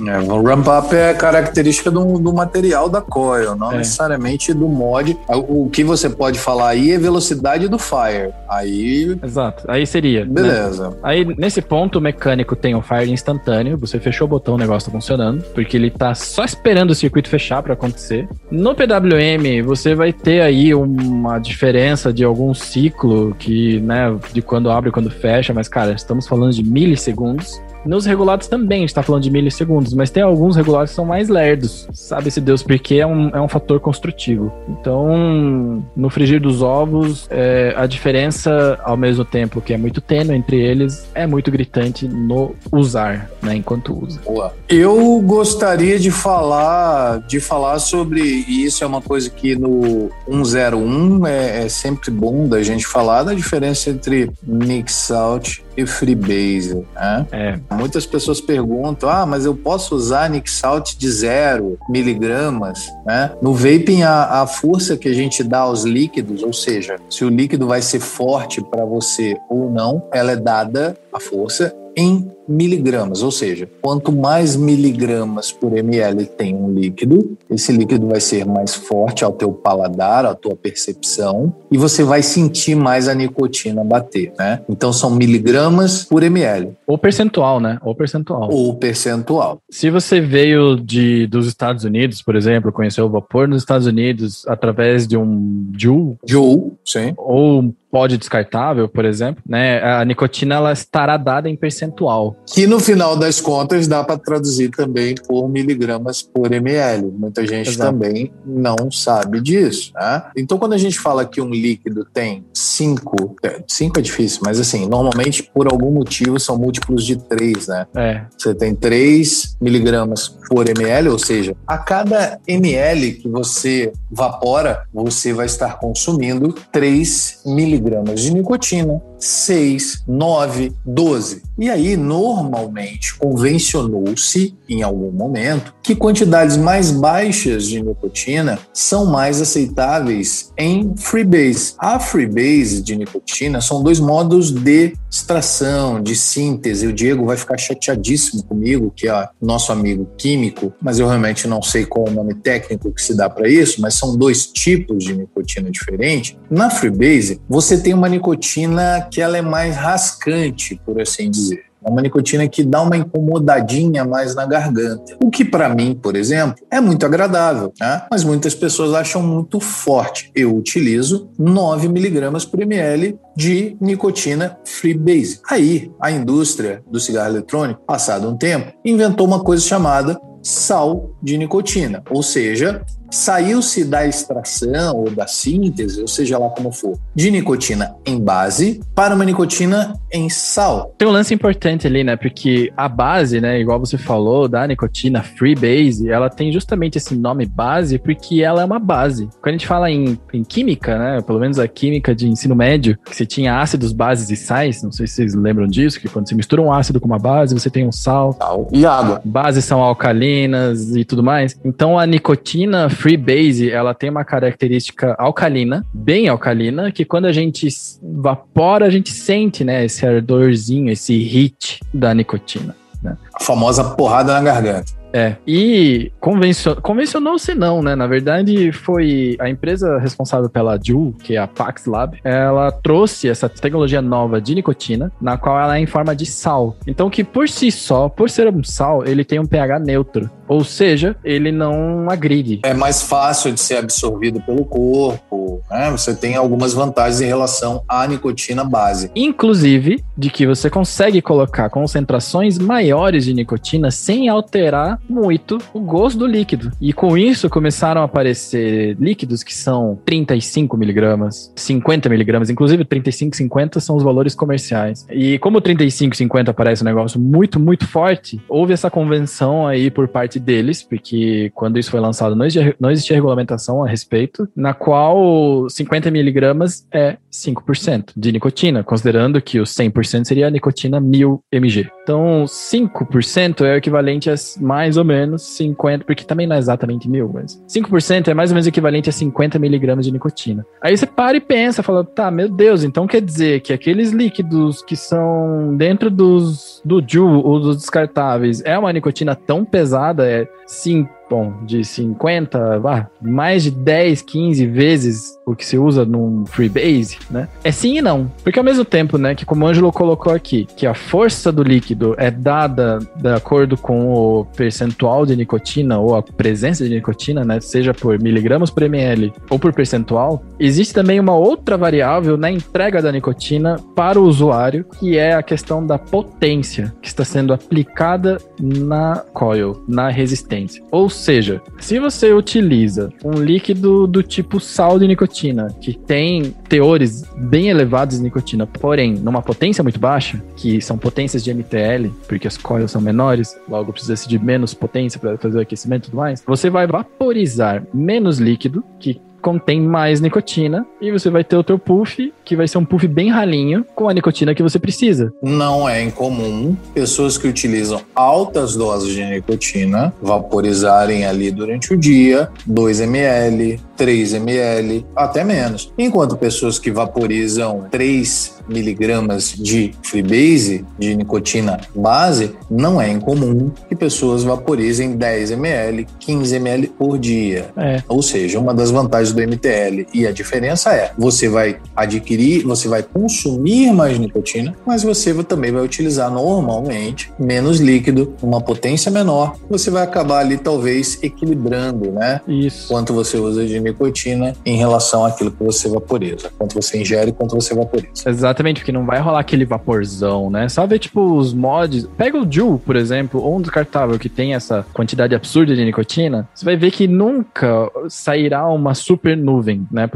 É, o ramp up é característica do, do material da coil, não é. necessariamente do mod. O, o que você pode falar aí é velocidade do fire. Aí. Exato. Aí seria. Né? Beleza. Né? Aí, nesse ponto, o mecânico tem o fire instantâneo. Você fechou o botão, o negócio tá funcionando. Porque ele tá só esperando o circuito fechar para acontecer. No PWM, você vai ter aí uma diferença de algum ciclo que, né, de quando abre e quando fecha. Mas, cara, estamos falando de milissegundos. Nos regulados também, a gente tá falando de milissegundos, mas tem alguns regulados que são mais lerdos. Sabe-se Deus porque é um, é um fator construtivo. Então, no frigir dos ovos, é, a diferença, ao mesmo tempo que é muito tênue entre eles, é muito gritante no usar, né, enquanto usa. Boa. Eu gostaria de falar, de falar sobre, e isso é uma coisa que no 101 é, é sempre bom da gente falar, da diferença entre mix out e Freebase, né? É. Muitas pessoas perguntam, ah, mas eu posso usar Nixalt de zero miligramas, né? No vaping, a, a força que a gente dá aos líquidos, ou seja, se o líquido vai ser forte para você ou não, ela é dada a força em miligramas, ou seja, quanto mais miligramas por ml tem um líquido, esse líquido vai ser mais forte ao teu paladar, à tua percepção, e você vai sentir mais a nicotina bater, né? Então são miligramas por ml. Ou percentual, né? Ou percentual. Ou percentual. Se você veio de, dos Estados Unidos, por exemplo, conheceu o vapor nos Estados Unidos através de um Joule, Joule, sim. Ou pod descartável, por exemplo, né? A nicotina ela estará dada em percentual. Que no final das contas dá para traduzir também por miligramas por ml. Muita gente Exato. também não sabe disso, né? Então quando a gente fala que um líquido tem 5, 5 é, é difícil, mas assim, normalmente por algum motivo são múltiplos de 3, né? É. Você tem 3 miligramas por ml, ou seja, a cada ml que você vapora, você vai estar consumindo 3 miligramas miligramas de nicotina, 6, 9, 12. E aí, normalmente, convencionou-se, em algum momento, que quantidades mais baixas de nicotina são mais aceitáveis em freebase. A freebase de nicotina são dois modos de extração, de síntese. O Diego vai ficar chateadíssimo comigo, que é nosso amigo químico, mas eu realmente não sei qual o nome técnico que se dá para isso, mas são dois tipos de nicotina diferentes. Na freebase, você tem uma nicotina que ela é mais rascante, por assim dizer. É uma nicotina que dá uma incomodadinha mais na garganta. O que para mim, por exemplo, é muito agradável, né? mas muitas pessoas acham muito forte. Eu utilizo 9 miligramas por ml de nicotina freebase. Aí, a indústria do cigarro eletrônico, passado um tempo, inventou uma coisa chamada sal de nicotina, ou seja, saiu-se da extração ou da síntese, ou seja lá como for, de nicotina em base para uma nicotina em sal. Tem um lance importante ali, né? Porque a base, né, igual você falou, da nicotina free base, ela tem justamente esse nome base porque ela é uma base. Quando a gente fala em, em química, né, pelo menos a química de ensino médio, que você tinha ácidos, bases e sais, não sei se vocês lembram disso, que quando você mistura um ácido com uma base, você tem um sal. Sal e água. Bases são alcalinas e tudo mais. Então a nicotina free base, ela tem uma característica alcalina, bem alcalina, que quando a gente vapora, a gente sente, né, esse ardorzinho, esse hit da nicotina. Né? A famosa porrada na garganta. É. E convencio... convencionou-se não, né? Na verdade, foi a empresa responsável pela Juul, que é a Pax Lab, ela trouxe essa tecnologia nova de nicotina, na qual ela é em forma de sal. Então, que por si só, por ser um sal, ele tem um pH neutro. Ou seja, ele não agride. É mais fácil de ser absorvido pelo corpo, né? Você tem algumas vantagens em relação à nicotina base. Inclusive, de que você consegue colocar concentrações maiores de nicotina sem alterar muito o gosto do líquido. E com isso começaram a aparecer líquidos que são 35 miligramas, 50 miligramas, inclusive 35 e 50 são os valores comerciais. E como 35 e 50 parece um negócio muito, muito forte, houve essa convenção aí por parte deles, porque quando isso foi lançado não existia, não existia regulamentação a respeito, na qual 50 miligramas é 5% de nicotina, considerando que o 100% seria a nicotina 1000 mg. Então, 5% é o equivalente a mais ou menos 50, porque também não é exatamente mil, mas 5% é mais ou menos equivalente a 50 miligramas de nicotina. Aí você para e pensa, fala, tá, meu Deus, então quer dizer que aqueles líquidos que são dentro dos do Ju ou dos descartáveis é uma nicotina tão pesada, é sim bom, de 50, ah, mais de 10, 15 vezes o que se usa num Freebase, né? É sim e não. Porque ao mesmo tempo, né, que como o Ângelo colocou aqui, que a força do líquido é dada de acordo com o percentual de nicotina ou a presença de nicotina, né, seja por miligramas por ml ou por percentual, existe também uma outra variável na entrega da nicotina para o usuário, que é a questão da potência que está sendo aplicada na coil, na resistência. Ou seja, se você utiliza um líquido do tipo sal de nicotina, que tem teores bem elevados de nicotina, porém numa potência muito baixa, que são potências de MTL, porque as coils são menores, logo precisa de menos potência para fazer o aquecimento e tudo mais, você vai vaporizar menos líquido, que contém mais nicotina e você vai ter o teu puff, que vai ser um puff bem ralinho, com a nicotina que você precisa. Não é incomum pessoas que utilizam altas doses de nicotina vaporizarem ali durante o dia, 2 ml, 3 ml, até menos. Enquanto pessoas que vaporizam 3 miligramas de freebase, de nicotina base, não é incomum que pessoas vaporizem 10 ml, 15 ml por dia. É. Ou seja, uma das vantagens do MTL e a diferença é, você vai adquirir, você vai consumir mais nicotina, mas você também vai utilizar normalmente menos líquido, uma potência menor, você vai acabar ali talvez equilibrando, né? Isso. Quanto você usa de nicotina em relação àquilo que você vaporiza, quanto você ingere e quanto você vaporiza. Exatamente, porque não vai rolar aquele vaporzão, né? Só ver, tipo, os mods. Pega o Juul, por exemplo, ou um descartável que tem essa quantidade absurda de nicotina, você vai ver que nunca sairá uma super nuvem, né?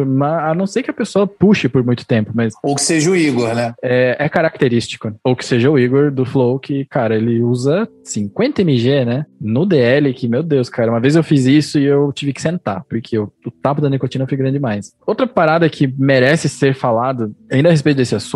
A não ser que a pessoa puxe por muito tempo, mas. Ou que seja o Igor, né? É, é característico. Ou que seja o Igor do Flow, que, cara, ele usa 50 mg, né? No DL, que, meu Deus, cara, uma vez eu fiz isso e eu tive que sentar, porque eu, o tapo da nicotina foi grande demais. Outra parada que merece ser falado, ainda a respeito desse assunto,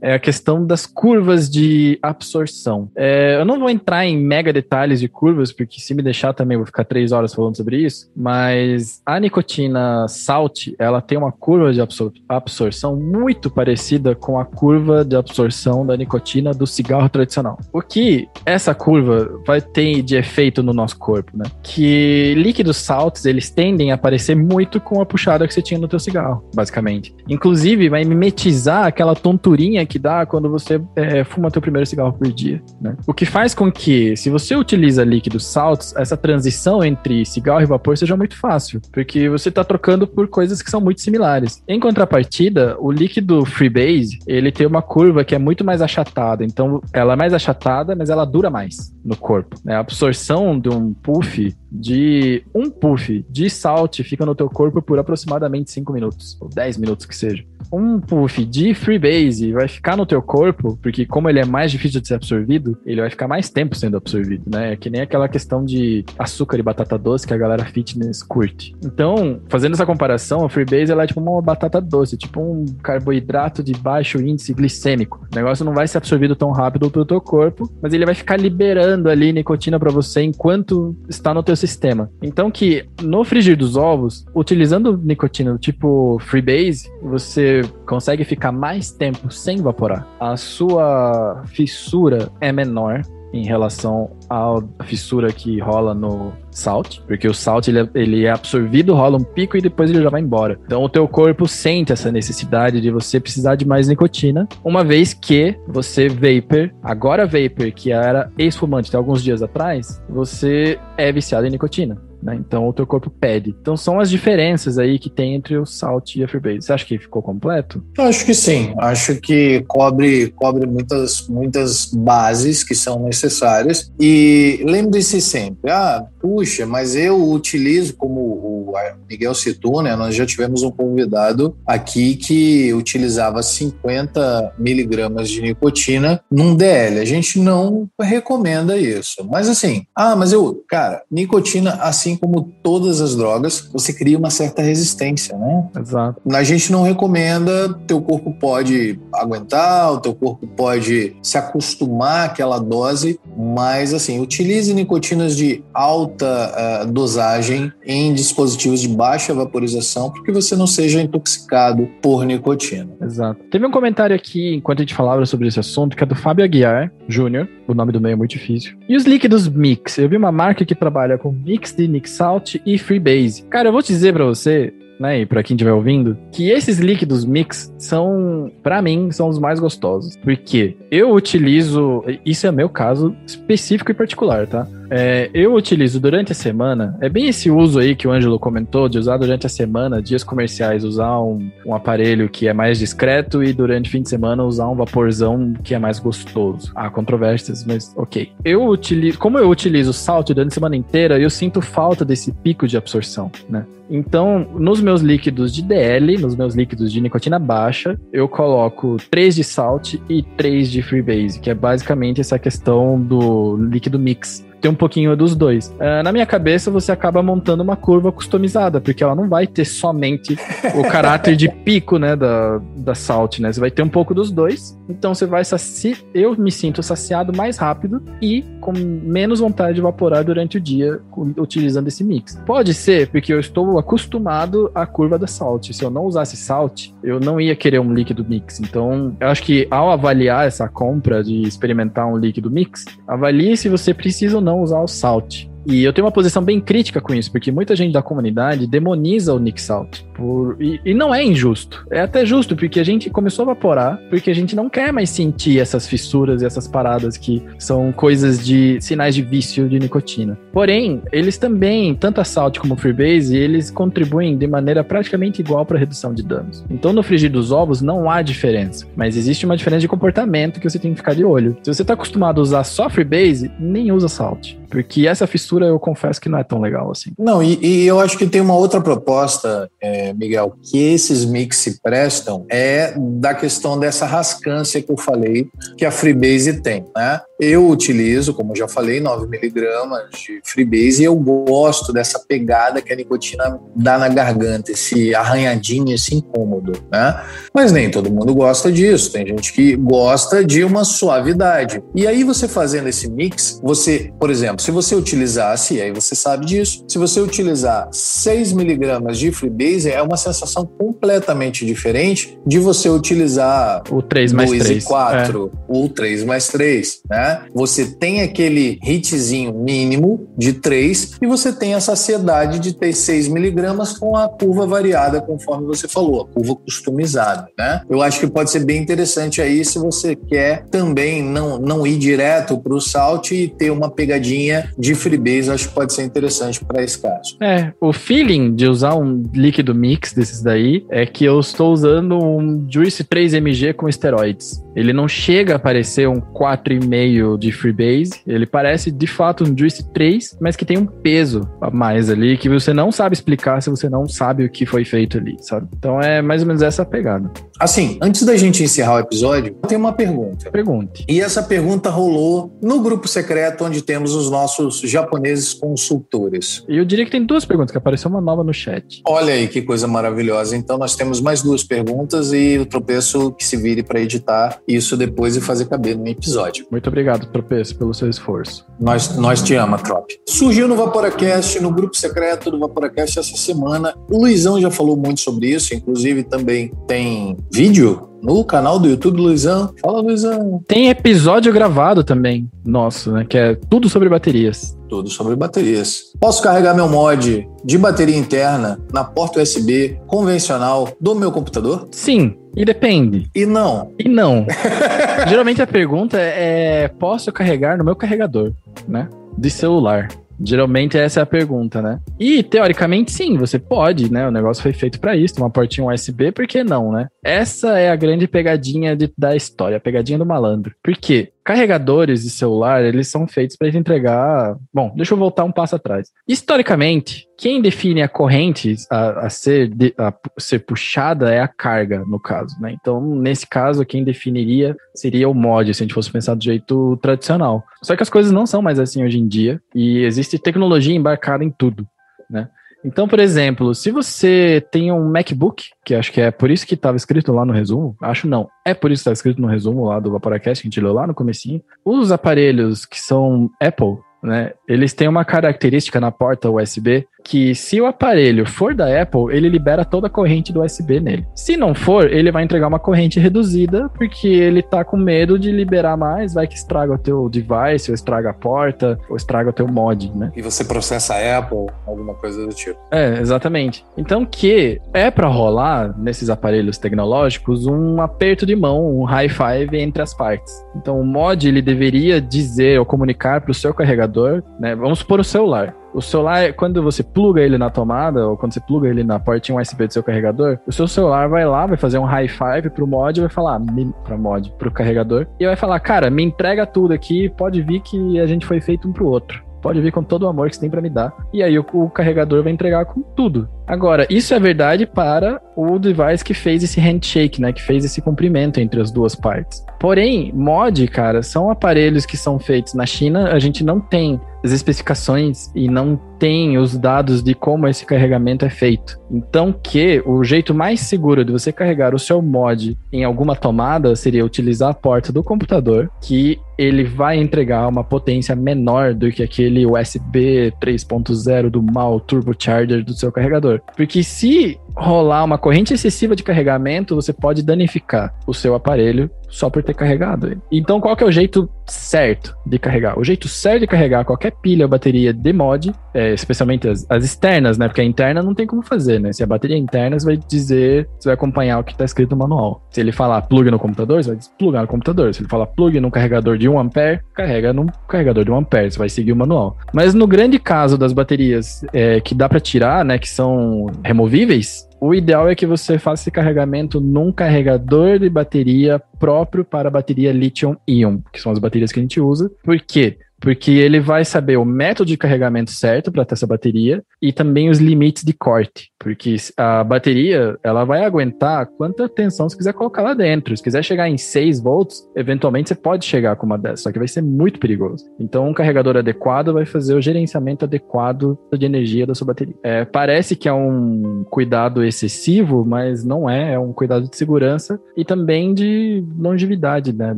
é a questão das curvas de absorção. É, eu não vou entrar em mega detalhes de curvas, porque se me deixar também vou ficar três horas falando sobre isso, mas a nicotina Salt, ela tem uma curva de absor absorção muito parecida com a curva de absorção da nicotina do cigarro tradicional. O que essa curva vai ter de efeito no nosso corpo, né? Que líquidos salts, eles tendem a aparecer muito com a puxada que você tinha no teu cigarro, basicamente. Inclusive, vai mimetizar aquela tonturinha que dá quando você é, fuma teu primeiro cigarro por dia, né? O que faz com que, se você utiliza líquidos salts, essa transição entre cigarro e vapor seja muito fácil, porque você está trocando por coisas que são muito similares. Em contrapartida, o líquido Freebase, ele tem uma curva que é muito mais achatada, então ela é mais achatada, mas ela dura mais no corpo. Né? A absorção de um puff de um puff de salt fica no teu corpo por aproximadamente 5 minutos, ou 10 minutos que seja. Um puff de freebase vai ficar no teu corpo, porque como ele é mais difícil de ser absorvido, ele vai ficar mais tempo sendo absorvido, né? É que nem aquela questão de açúcar e batata doce que a galera fitness curte. Então, fazendo essa comparação, a freebase ela é tipo uma batata doce, tipo um carboidrato de baixo índice glicêmico. O negócio não vai ser absorvido tão rápido pelo teu corpo, mas ele vai ficar liberando ali nicotina para você enquanto está no teu sistema. Então que no frigir dos ovos, utilizando nicotina do tipo freebase, você consegue ficar mais tempo sem evaporar. A sua fissura é menor, em relação à fissura que rola no salt, porque o salt ele é, ele é, absorvido, rola um pico e depois ele já vai embora. Então o teu corpo sente essa necessidade de você precisar de mais nicotina, uma vez que você vapor, agora vapor, que era ex-fumante até alguns dias atrás, você é viciado em nicotina. Né? Então o teu corpo pede. Então são as diferenças aí que tem entre o Salt e a Freebase. Você acha que ficou completo? Eu acho que sim. Acho que cobre, cobre muitas, muitas bases que são necessárias. E lembre-se sempre, ah, puxa, mas eu utilizo, como o Miguel citou, né? Nós já tivemos um convidado aqui que utilizava 50 miligramas de nicotina num DL. A gente não recomenda isso. Mas assim, ah, mas eu, cara, nicotina, assim como todas as drogas, você cria uma certa resistência, né? Exato. A gente não recomenda, teu corpo pode aguentar, o teu corpo pode se acostumar àquela dose, mas assim, utilize nicotinas de alta uh, dosagem em dispositivos de baixa vaporização, porque você não seja intoxicado por nicotina. Exato. Teve um comentário aqui, enquanto a gente falava sobre esse assunto, que é do Fábio Aguiar Júnior, o nome do meio é muito difícil. E os líquidos mix? Eu vi uma marca que trabalha com mix de Nick Salt e Freebase. Cara, eu vou te dizer para você, né, e para quem estiver ouvindo, que esses líquidos mix são, para mim, são os mais gostosos. Porque eu utilizo, isso é meu caso específico e particular, tá? É, eu utilizo durante a semana, é bem esse uso aí que o Ângelo comentou, de usar durante a semana, dias comerciais, usar um, um aparelho que é mais discreto e durante o fim de semana usar um vaporzão que é mais gostoso. Há controvérsias, mas ok. Eu utilizo, como eu utilizo salt durante a semana inteira, eu sinto falta desse pico de absorção, né? Então, nos meus líquidos de DL, nos meus líquidos de nicotina baixa, eu coloco 3 de salt e 3 de freebase, que é basicamente essa questão do líquido mix ter um pouquinho dos dois. Uh, na minha cabeça, você acaba montando uma curva customizada, porque ela não vai ter somente o caráter de pico, né, da, da Salt, né? Você vai ter um pouco dos dois. Então você vai saci... eu me sinto saciado mais rápido e com menos vontade de evaporar durante o dia utilizando esse mix. Pode ser porque eu estou acostumado à curva da Salt. Se eu não usasse Salt, eu não ia querer um líquido mix. Então, eu acho que ao avaliar essa compra de experimentar um líquido mix, avalie se você precisa ou não usar o Salt. E eu tenho uma posição bem crítica com isso, porque muita gente da comunidade demoniza o Nick Salt. Por... E, e, não é injusto. É até justo, porque a gente começou a evaporar, porque a gente não quer mais sentir essas fissuras e essas paradas que são coisas de sinais de vício de nicotina. Porém, eles também, tanto a Salt como o Freebase, eles contribuem de maneira praticamente igual para a redução de danos. Então, no frigir dos ovos, não há diferença. Mas existe uma diferença de comportamento que você tem que ficar de olho. Se você está acostumado a usar só Freebase, nem usa Salt. Porque essa fissura eu confesso que não é tão legal assim. Não, e, e eu acho que tem uma outra proposta, é, Miguel, que esses mix se prestam é da questão dessa rascância que eu falei que a Freebase tem, né? Eu utilizo, como já falei, 9 miligramas de Freebase e eu gosto dessa pegada que a nicotina dá na garganta, esse arranhadinho, esse incômodo, né? Mas nem todo mundo gosta disso. Tem gente que gosta de uma suavidade. E aí você fazendo esse mix, você, por exemplo, se você utilizasse, e aí você sabe disso, se você utilizar 6 miligramas de Freebase, é uma sensação completamente diferente de você utilizar o 3 mais 2 3. e 4, é. ou 3 mais 3, né? Você tem aquele hitzinho mínimo de 3 e você tem a saciedade de ter 6 miligramas com a curva variada, conforme você falou, a curva customizada, né? Eu acho que pode ser bem interessante aí se você quer também não, não ir direto para o salt e ter uma pegadinha de freebase, acho que pode ser interessante para esse caso. É, o feeling de usar um líquido mix desses daí é que eu estou usando um Juice 3mg com esteroides. Ele não chega a parecer um 4,5 de Freebase. Ele parece de fato um Juice 3, mas que tem um peso a mais ali que você não sabe explicar se você não sabe o que foi feito ali, sabe? Então é mais ou menos essa pegada. Assim, antes da gente encerrar o episódio, tem uma pergunta. Pergunte. E essa pergunta rolou no grupo secreto onde temos os nossos japoneses consultores. E eu diria que tem duas perguntas, que apareceu uma nova no chat. Olha aí que coisa maravilhosa. Então nós temos mais duas perguntas e o tropeço que se vire para editar isso depois e fazer caber no episódio. Muito obrigado, tropeço, pelo seu esforço. Nós, nós te ama, Trop. Surgiu no Vaporacast, no grupo secreto do Vaporacast essa semana. O Luizão já falou muito sobre isso, inclusive também tem vídeo no canal do YouTube, Luizão. Fala, Luizão. Tem episódio gravado também, nosso, né? Que é tudo sobre baterias. Tudo sobre baterias. Posso carregar meu mod de bateria interna na porta USB convencional do meu computador? Sim, e depende. E não. E não. Geralmente a pergunta é: posso carregar no meu carregador, né? De celular. Geralmente essa é a pergunta, né? E teoricamente sim, você pode, né? O negócio foi feito para isso, uma portinha USB, por que não, né? Essa é a grande pegadinha de, da história, a pegadinha do malandro. Por quê? Carregadores de celular, eles são feitos para entregar. Bom, deixa eu voltar um passo atrás. Historicamente, quem define a corrente a, a ser, de, a ser puxada é a carga, no caso, né? Então, nesse caso, quem definiria seria o mod, se a gente fosse pensar do jeito tradicional. Só que as coisas não são mais assim hoje em dia e existe tecnologia embarcada em tudo, né? Então, por exemplo, se você tem um MacBook, que acho que é por isso que estava escrito lá no resumo, acho não, é por isso que está escrito no resumo lá do Vaporacast, que a gente leu lá no comecinho, os aparelhos que são Apple, né, eles têm uma característica na porta USB que se o aparelho for da Apple, ele libera toda a corrente do USB nele. Se não for, ele vai entregar uma corrente reduzida, porque ele tá com medo de liberar mais, vai que estraga o teu device, ou estraga a porta, ou estraga o teu mod, né? E você processa a Apple, alguma coisa do tipo. É, exatamente. Então que é para rolar nesses aparelhos tecnológicos um aperto de mão, um high five entre as partes. Então o mod ele deveria dizer ou comunicar para o seu carregador, né? Vamos supor o celular. O celular, quando você pluga ele na tomada, ou quando você pluga ele na portinha USB do seu carregador, o seu celular vai lá, vai fazer um high five pro mod vai falar, para mod, pro carregador, e vai falar, cara, me entrega tudo aqui, pode vir que a gente foi feito um pro outro. Pode vir com todo o amor que você tem para me dar. E aí o, o carregador vai entregar com tudo. Agora, isso é verdade para o device que fez esse handshake, né? Que fez esse cumprimento entre as duas partes. Porém, mod, cara, são aparelhos que são feitos na China. A gente não tem as especificações e não tem os dados de como esse carregamento é feito. Então, que o jeito mais seguro de você carregar o seu mod em alguma tomada seria utilizar a porta do computador, que ele vai entregar uma potência menor do que aquele USB 3.0 do mal turbocharger do seu carregador. Porque se rolar uma corrente excessiva de carregamento, você pode danificar o seu aparelho só por ter carregado ele. Então, qual que é o jeito certo de carregar? O jeito certo de carregar qualquer pilha ou bateria de mod, é, especialmente as, as, externas, né? Porque a interna não tem como fazer, né? Se a bateria é interna, você vai dizer, você vai acompanhar o que está escrito no manual. Se ele falar plug no computador, você vai plugar no computador. Se ele falar plug num carregador de 1 ampere, carrega num carregador de 1 ampere, você vai seguir o manual. Mas no grande caso das baterias é, que dá para tirar, né? Que são removíveis, o ideal é que você faça esse carregamento num carregador de bateria próprio para a bateria lithium-ion, que são as baterias que a gente usa. Por quê? porque ele vai saber o método de carregamento certo para essa bateria e também os limites de corte, porque a bateria ela vai aguentar quanta tensão você quiser colocar lá dentro. Se quiser chegar em 6 volts, eventualmente você pode chegar com uma dessas, só que vai ser muito perigoso. Então, um carregador adequado vai fazer o gerenciamento adequado de energia da sua bateria. É, parece que é um cuidado excessivo, mas não é, é um cuidado de segurança e também de longevidade né,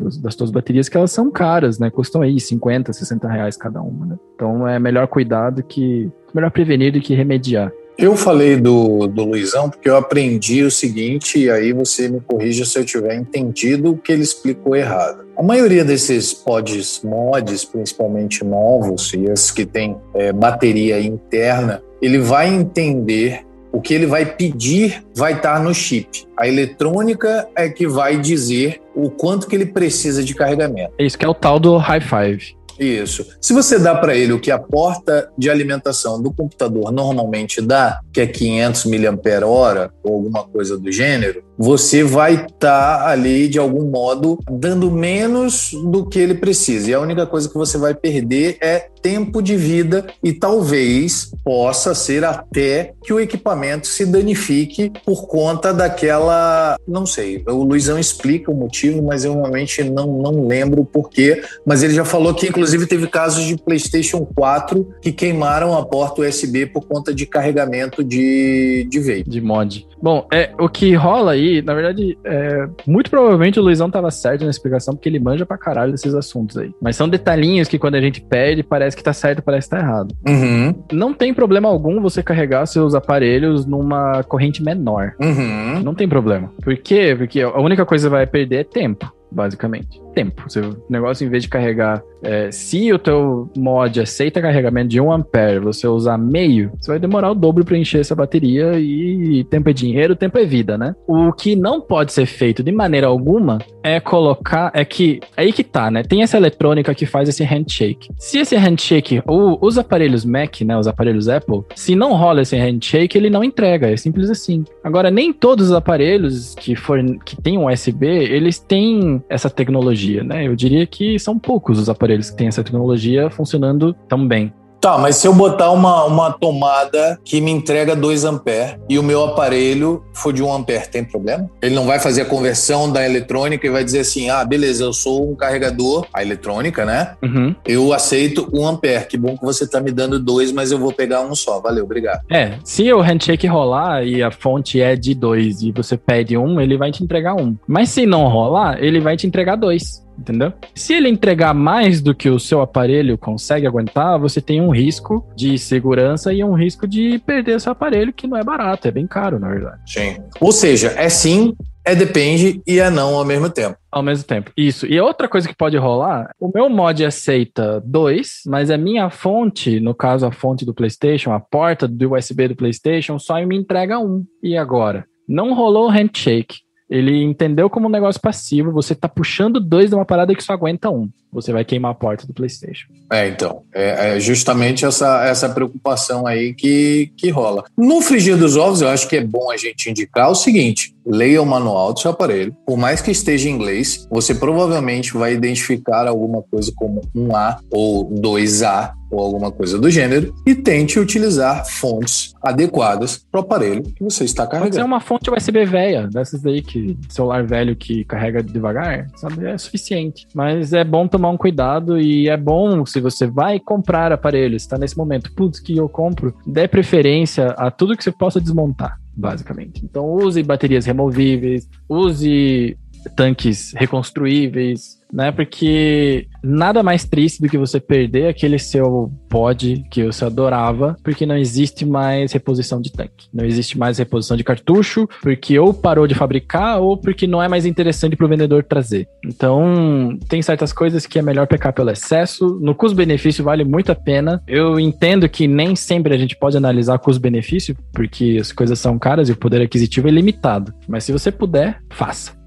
das suas baterias, que elas são caras, né? Custam aí 50, 60 60 reais cada uma, né? Então é melhor cuidar do que. Melhor prevenir do que remediar. Eu falei do, do Luizão porque eu aprendi o seguinte, e aí você me corrija se eu tiver entendido o que ele explicou errado. A maioria desses pods mods, principalmente novos, e esses que têm é, bateria interna, ele vai entender o que ele vai pedir vai estar no chip. A eletrônica é que vai dizer o quanto que ele precisa de carregamento. É isso que é o tal do high five. Isso. Se você dá para ele o que a porta de alimentação do computador normalmente dá, que é 500 mAh ou alguma coisa do gênero, você vai estar tá ali de algum modo dando menos do que ele precisa. E a única coisa que você vai perder é tempo de vida e talvez possa ser até que o equipamento se danifique por conta daquela, não sei, o Luizão explica o motivo, mas eu realmente não, não lembro o porquê, mas ele já falou que inclusive teve casos de PlayStation 4 que queimaram a porta USB por conta de carregamento de, de vape. De mod. Bom, é, o que rola aí, na verdade, é, muito provavelmente o Luizão tava certo na explicação, porque ele manja pra caralho desses assuntos aí. Mas são detalhinhos que quando a gente perde, parece que tá certo, parece que tá errado. Uhum. Não tem problema algum você carregar seus aparelhos numa corrente menor. Uhum. Não tem problema. Por quê? Porque a única coisa que vai perder é tempo basicamente. Tempo. o negócio, em vez de carregar. É, se o teu mod aceita carregamento de 1 ampere, você usar meio, você vai demorar o dobro para encher essa bateria e tempo é dinheiro, tempo é vida, né? O que não pode ser feito de maneira alguma é colocar. É que. É aí que tá, né? Tem essa eletrônica que faz esse handshake. Se esse handshake, o, os aparelhos Mac, né? Os aparelhos Apple, se não rola esse handshake, ele não entrega. É simples assim. Agora, nem todos os aparelhos que, for, que tem um USB, eles têm essa tecnologia, né? Eu diria que são poucos os aparelhos que têm essa tecnologia funcionando tão bem. Tá, mas se eu botar uma, uma tomada que me entrega 2 ampere e o meu aparelho for de 1 um ampere, tem problema? Ele não vai fazer a conversão da eletrônica e vai dizer assim, ah, beleza, eu sou um carregador, a eletrônica, né? Uhum. Eu aceito 1 um ampere, que bom que você tá me dando dois, mas eu vou pegar um só, valeu, obrigado. É, se o handshake rolar e a fonte é de dois e você pede um, ele vai te entregar um. Mas se não rolar, ele vai te entregar dois entendeu? Se ele entregar mais do que o seu aparelho consegue aguentar, você tem um risco de segurança e um risco de perder seu aparelho, que não é barato, é bem caro, na verdade. Sim. Ou seja, é sim, é depende e é não ao mesmo tempo. Ao mesmo tempo. Isso. E outra coisa que pode rolar, o meu mod aceita dois, mas a minha fonte, no caso a fonte do PlayStation, a porta do USB do PlayStation, só me entrega um. E agora? Não rolou o handshake. Ele entendeu como um negócio passivo, você tá puxando dois de uma parada que só aguenta um. Você vai queimar a porta do PlayStation. É, então. É, é justamente essa, essa preocupação aí que, que rola. No frigir dos ovos, eu acho que é bom a gente indicar o seguinte: leia o manual do seu aparelho. Por mais que esteja em inglês, você provavelmente vai identificar alguma coisa como um A ou 2A ou alguma coisa do gênero e tente utilizar fontes adequadas para o aparelho que você está carregando. Pode ser uma fonte USB velha, dessas aí que celular velho que carrega devagar, sabe? É suficiente. Mas é bom tomar um cuidado e é bom se você vai comprar aparelhos, está nesse momento, putz, que eu compro, dê preferência a tudo que você possa desmontar, basicamente. Então use baterias removíveis, use tanques reconstruíveis, né? Porque nada mais triste do que você perder aquele seu pod que você adorava, porque não existe mais reposição de tanque. Não existe mais reposição de cartucho, porque ou parou de fabricar ou porque não é mais interessante para o vendedor trazer. Então, tem certas coisas que é melhor pecar pelo excesso. No custo-benefício vale muito a pena. Eu entendo que nem sempre a gente pode analisar custo-benefício, porque as coisas são caras e o poder aquisitivo é limitado. Mas se você puder, faça.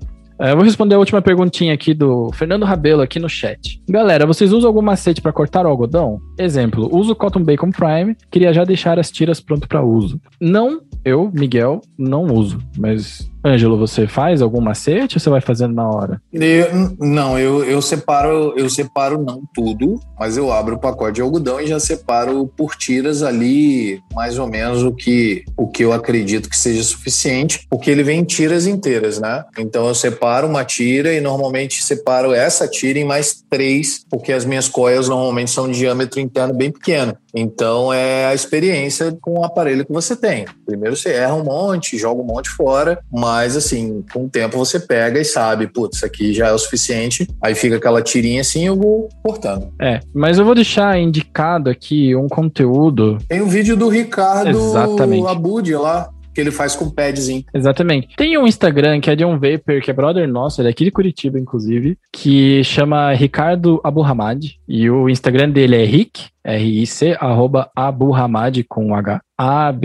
É, eu vou responder a última perguntinha aqui do Fernando Rabelo aqui no chat. Galera, vocês usam algum macete para cortar o algodão? Exemplo, uso Cotton Bacon Prime, queria já deixar as tiras pronto para uso. Não, eu, Miguel, não uso, mas Ângelo, você faz algum macete ou você vai fazendo na hora? Eu, não, eu, eu separo, eu separo não tudo, mas eu abro o pacote de algodão e já separo por tiras ali mais ou menos o que, o que eu acredito que seja suficiente, porque ele vem em tiras inteiras, né? Então eu separo uma tira e normalmente separo essa tira em mais três, porque as minhas coias normalmente são de diâmetro interno bem pequeno. Então é a experiência com o aparelho que você tem. Primeiro você erra um monte, joga um monte fora, mas assim, com o tempo você pega e sabe, putz, isso aqui já é o suficiente. Aí fica aquela tirinha assim e eu vou cortando. É, mas eu vou deixar indicado aqui um conteúdo. Tem um vídeo do Ricardo Exatamente. Abud lá que ele faz com padzinho. Exatamente. Tem um Instagram que é de um vapor, que é brother nosso, ele é aqui de Curitiba, inclusive, que chama Ricardo Aburhamad. E o Instagram dele é Rick, R-I-C, arroba Aburhamad com H. A-B-U-H-A-M-A-D.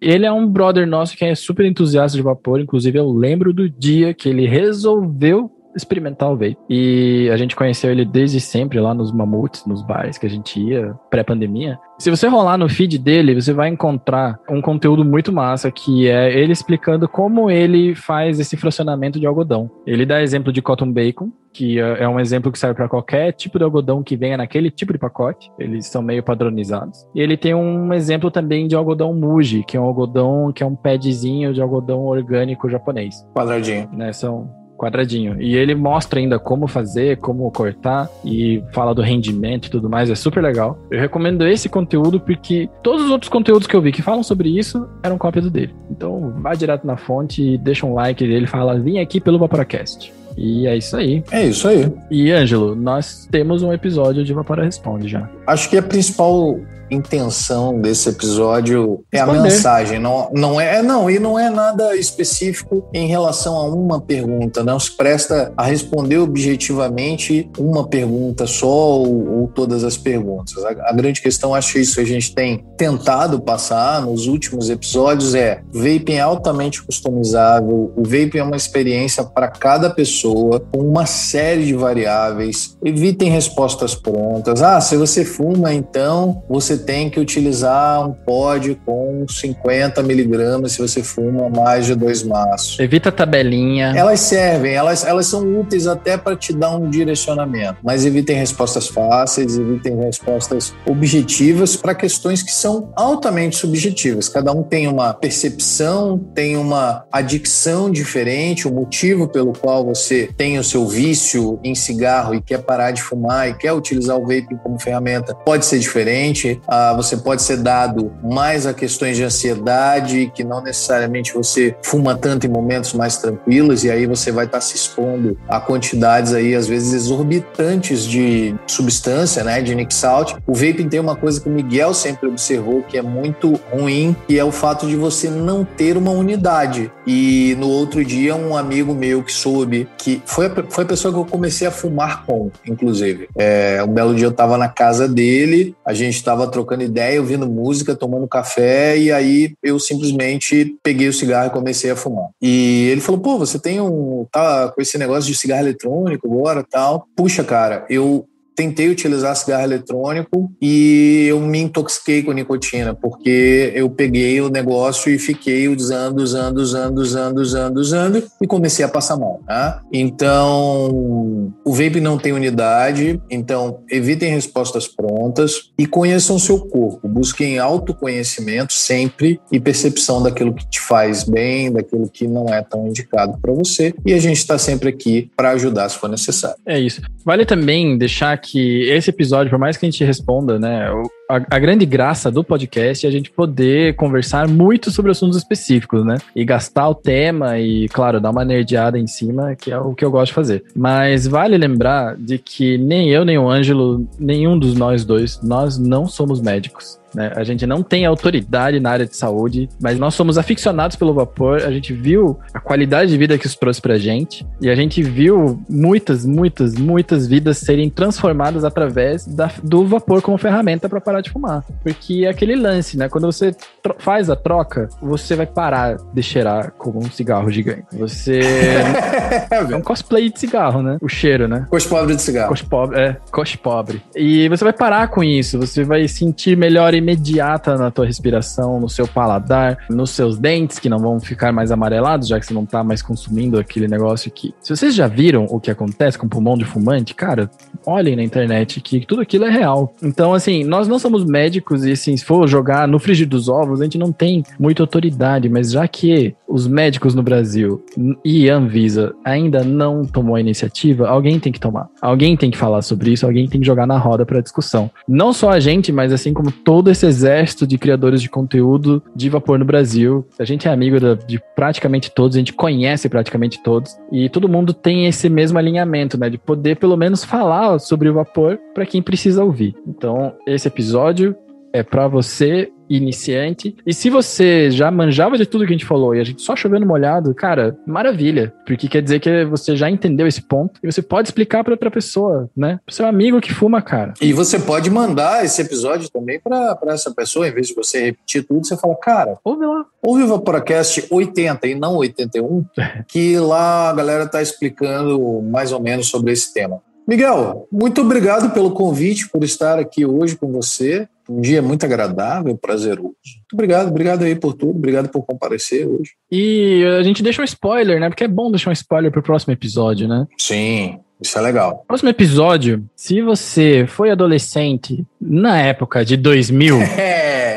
Ele é um brother nosso que é super entusiasta de vapor. Inclusive, eu lembro do dia que ele resolveu experimentar o vape. E a gente conheceu ele desde sempre lá nos mamutes, nos bares que a gente ia, pré-pandemia. Se você rolar no feed dele, você vai encontrar um conteúdo muito massa que é ele explicando como ele faz esse fracionamento de algodão. Ele dá exemplo de cotton bacon, que é, é um exemplo que serve para qualquer tipo de algodão que venha naquele tipo de pacote. Eles são meio padronizados. E ele tem um exemplo também de algodão muji, que é um algodão que é um padzinho de algodão orgânico japonês. Quadradinho. Né, são quadradinho. E ele mostra ainda como fazer, como cortar e fala do rendimento e tudo mais. É super legal. Eu recomendo esse conteúdo porque todos os outros conteúdos que eu vi que falam sobre isso eram cópias dele. Então vai direto na fonte e deixa um like dele. Fala, vim aqui pelo Vaporacast. E é isso aí. É isso aí. E, Ângelo, nós temos um episódio de Vapora Responde já. Acho que a principal intenção desse episódio é a mensagem, não, não é, não, e não é nada específico em relação a uma pergunta, não se presta a responder objetivamente uma pergunta só ou, ou todas as perguntas. A, a, grande questão, acho isso que a gente tem tentado passar nos últimos episódios é vaping é altamente customizável, o vaping é uma experiência para cada pessoa, com uma série de variáveis, evitem respostas prontas. Ah, se você fuma, então você tem que utilizar um pod com 50 miligramas se você fuma mais de dois maços. Evita a tabelinha. Elas servem, elas, elas são úteis até para te dar um direcionamento, mas evitem respostas fáceis, evitem respostas objetivas para questões que são altamente subjetivas. Cada um tem uma percepção, tem uma adicção diferente, o motivo pelo qual você tem o seu vício em cigarro e quer parar de fumar e quer utilizar o vaping como ferramenta pode ser diferente ah, você pode ser dado mais a questões de ansiedade, que não necessariamente você fuma tanto em momentos mais tranquilos, e aí você vai estar tá se expondo a quantidades aí, às vezes, exorbitantes de substância, né, de Nick Salt. O vaping tem uma coisa que o Miguel sempre observou que é muito ruim, que é o fato de você não ter uma unidade. E no outro dia, um amigo meu que soube, que foi a, foi a pessoa que eu comecei a fumar com, inclusive. É, um belo dia eu estava na casa dele, a gente estava trocando ideia, ouvindo música, tomando café, e aí eu simplesmente peguei o cigarro e comecei a fumar. E ele falou: pô, você tem um. tá com esse negócio de cigarro eletrônico agora tal. Puxa, cara, eu tentei utilizar cigarro eletrônico e eu me intoxiquei com nicotina, porque eu peguei o negócio e fiquei usando, usando, usando, usando, usando, usando e comecei a passar mal. Tá? Então, o vape não tem unidade, então evitem respostas prontas e conheçam seu corpo. Busquem autoconhecimento sempre e percepção daquilo que te faz bem, daquilo que não é tão indicado para você. E a gente está sempre aqui para ajudar se for necessário. É isso. Vale também deixar que esse episódio, por mais que a gente responda, né, a, a, grande graça do podcast é a gente poder conversar muito sobre assuntos específicos, né? E gastar o tema e, claro, dar uma nerdeada em cima, que é o que eu gosto de fazer. Mas vale lembrar de que nem eu, nem o Ângelo, nenhum dos nós dois, nós não somos médicos. Né? A gente não tem autoridade na área de saúde, mas nós somos aficionados pelo vapor. A gente viu a qualidade de vida que isso trouxe pra gente e a gente viu muitas, muitas, muitas vidas serem transformadas através da, do vapor como ferramenta para parar de fumar. Porque é aquele lance, né? Quando você faz a troca, você vai parar de cheirar como um cigarro gigante. Você. é um cosplay de cigarro, né? O cheiro, né? Cos pobre de cigarro. Cos pobre, é, cos pobre. E você vai parar com isso, você vai sentir melhor imediata na tua respiração, no seu paladar, nos seus dentes, que não vão ficar mais amarelados, já que você não tá mais consumindo aquele negócio que. Se vocês já viram o que acontece com pulmão de fumante, cara, olhem na internet que tudo aquilo é real. Então, assim, nós não somos médicos e, assim, se for jogar no frigir dos ovos, a gente não tem muita autoridade, mas já que os médicos no Brasil e Anvisa ainda não tomou a iniciativa, alguém tem que tomar. Alguém tem que falar sobre isso, alguém tem que jogar na roda para discussão. Não só a gente, mas assim como todo esse exército de criadores de conteúdo de vapor no Brasil. A gente é amigo de praticamente todos, a gente conhece praticamente todos e todo mundo tem esse mesmo alinhamento, né, de poder pelo menos falar sobre o vapor para quem precisa ouvir. Então, esse episódio é para você iniciante. E se você já manjava de tudo que a gente falou e a gente só chovendo molhado, cara, maravilha. Porque quer dizer que você já entendeu esse ponto e você pode explicar para outra pessoa, né? Pro seu amigo que fuma, cara. E você pode mandar esse episódio também para essa pessoa, em vez de você repetir tudo, você fala, cara, ouve lá. Ouve o Vaporacast 80 e não 81, que lá a galera tá explicando mais ou menos sobre esse tema. Miguel, muito obrigado pelo convite, por estar aqui hoje com você. Um dia muito agradável, prazeroso. Muito obrigado, obrigado aí por tudo, obrigado por comparecer hoje. E a gente deixa um spoiler, né? Porque é bom deixar um spoiler pro próximo episódio, né? Sim, isso é legal. Próximo episódio, se você foi adolescente na época de 2000,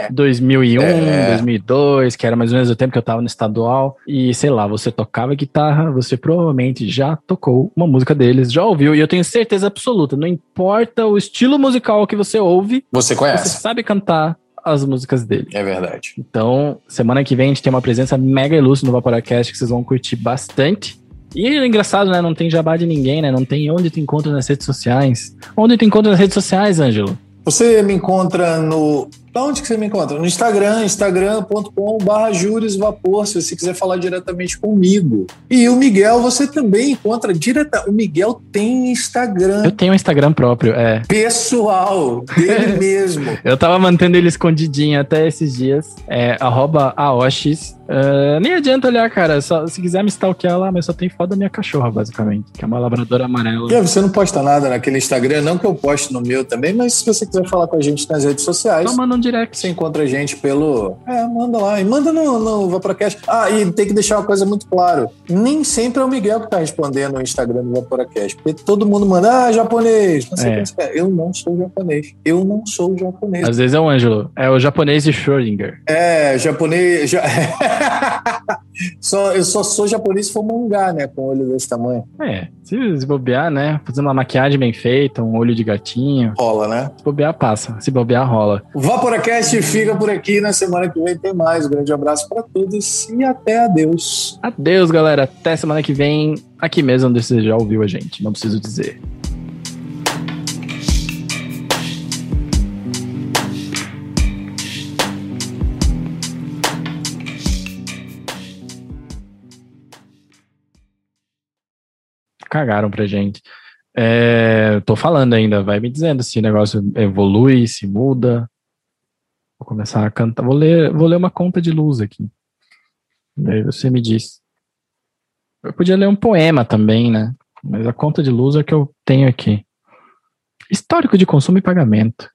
2001, é. 2002, que era mais ou menos o tempo que eu tava no estadual, e sei lá, você tocava guitarra, você provavelmente já tocou uma música deles, já ouviu, e eu tenho certeza absoluta, não importa o estilo musical que você ouve, você conhece. Você sabe cantar as músicas dele. É verdade. Então, semana que vem a gente tem uma presença mega ilustre no Vaporacast que vocês vão curtir bastante. E é engraçado, né? Não tem jabá de ninguém, né? Não tem onde tu encontra nas redes sociais. Onde tu encontra nas redes sociais, Ângelo? Você me encontra no onde que você me encontra? No Instagram, instagram.com.br juresvapor, se você quiser falar diretamente comigo. E o Miguel, você também encontra direta. O Miguel tem Instagram. Eu tenho um Instagram próprio, é. Pessoal, dele mesmo. Eu tava mantendo ele escondidinho até esses dias. É arroba aoshis. Uh, nem adianta olhar, cara. Só, se quiser me stalkear lá, mas só tem foto da minha cachorra, basicamente. Que é uma labradora amarela. E você não posta nada naquele Instagram, não que eu poste no meu também, mas se você quiser falar com a gente nas redes sociais. Só manda um direct. Você encontra a gente pelo. É, manda lá. E manda no, no Vaporacast. Ah, e tem que deixar uma coisa muito clara. Nem sempre é o Miguel que tá respondendo no Instagram do Vaporacast. Porque todo mundo manda, ah, japonês. Não sei é. que é. Eu não sou japonês. Eu não sou japonês. Às vezes é o Ângelo. É o japonês de Schrödinger. É, japonês. Ja... só, eu só sou japonês se for mangá, né? Com olho desse tamanho. É, se, bobear, né? Fazendo uma maquiagem bem feita, um olho de gatinho. Rola, né? Se bobear, passa. Se bobear, rola. O Vaporacast fica por aqui. Na semana que vem tem mais. Um grande abraço para todos e até adeus. Adeus, galera. Até semana que vem. Aqui mesmo onde você já ouviu a gente. Não preciso dizer. cagaram pra gente. É, tô falando ainda, vai me dizendo se o negócio evolui, se muda. Vou começar a cantar. Vou ler, vou ler uma conta de luz aqui. Aí você me diz. Eu podia ler um poema também, né? Mas a conta de luz é que eu tenho aqui. Histórico de consumo e pagamento.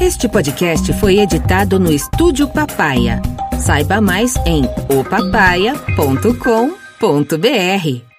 Este podcast foi editado no Estúdio Papaya. Saiba mais em opapaia.com.br.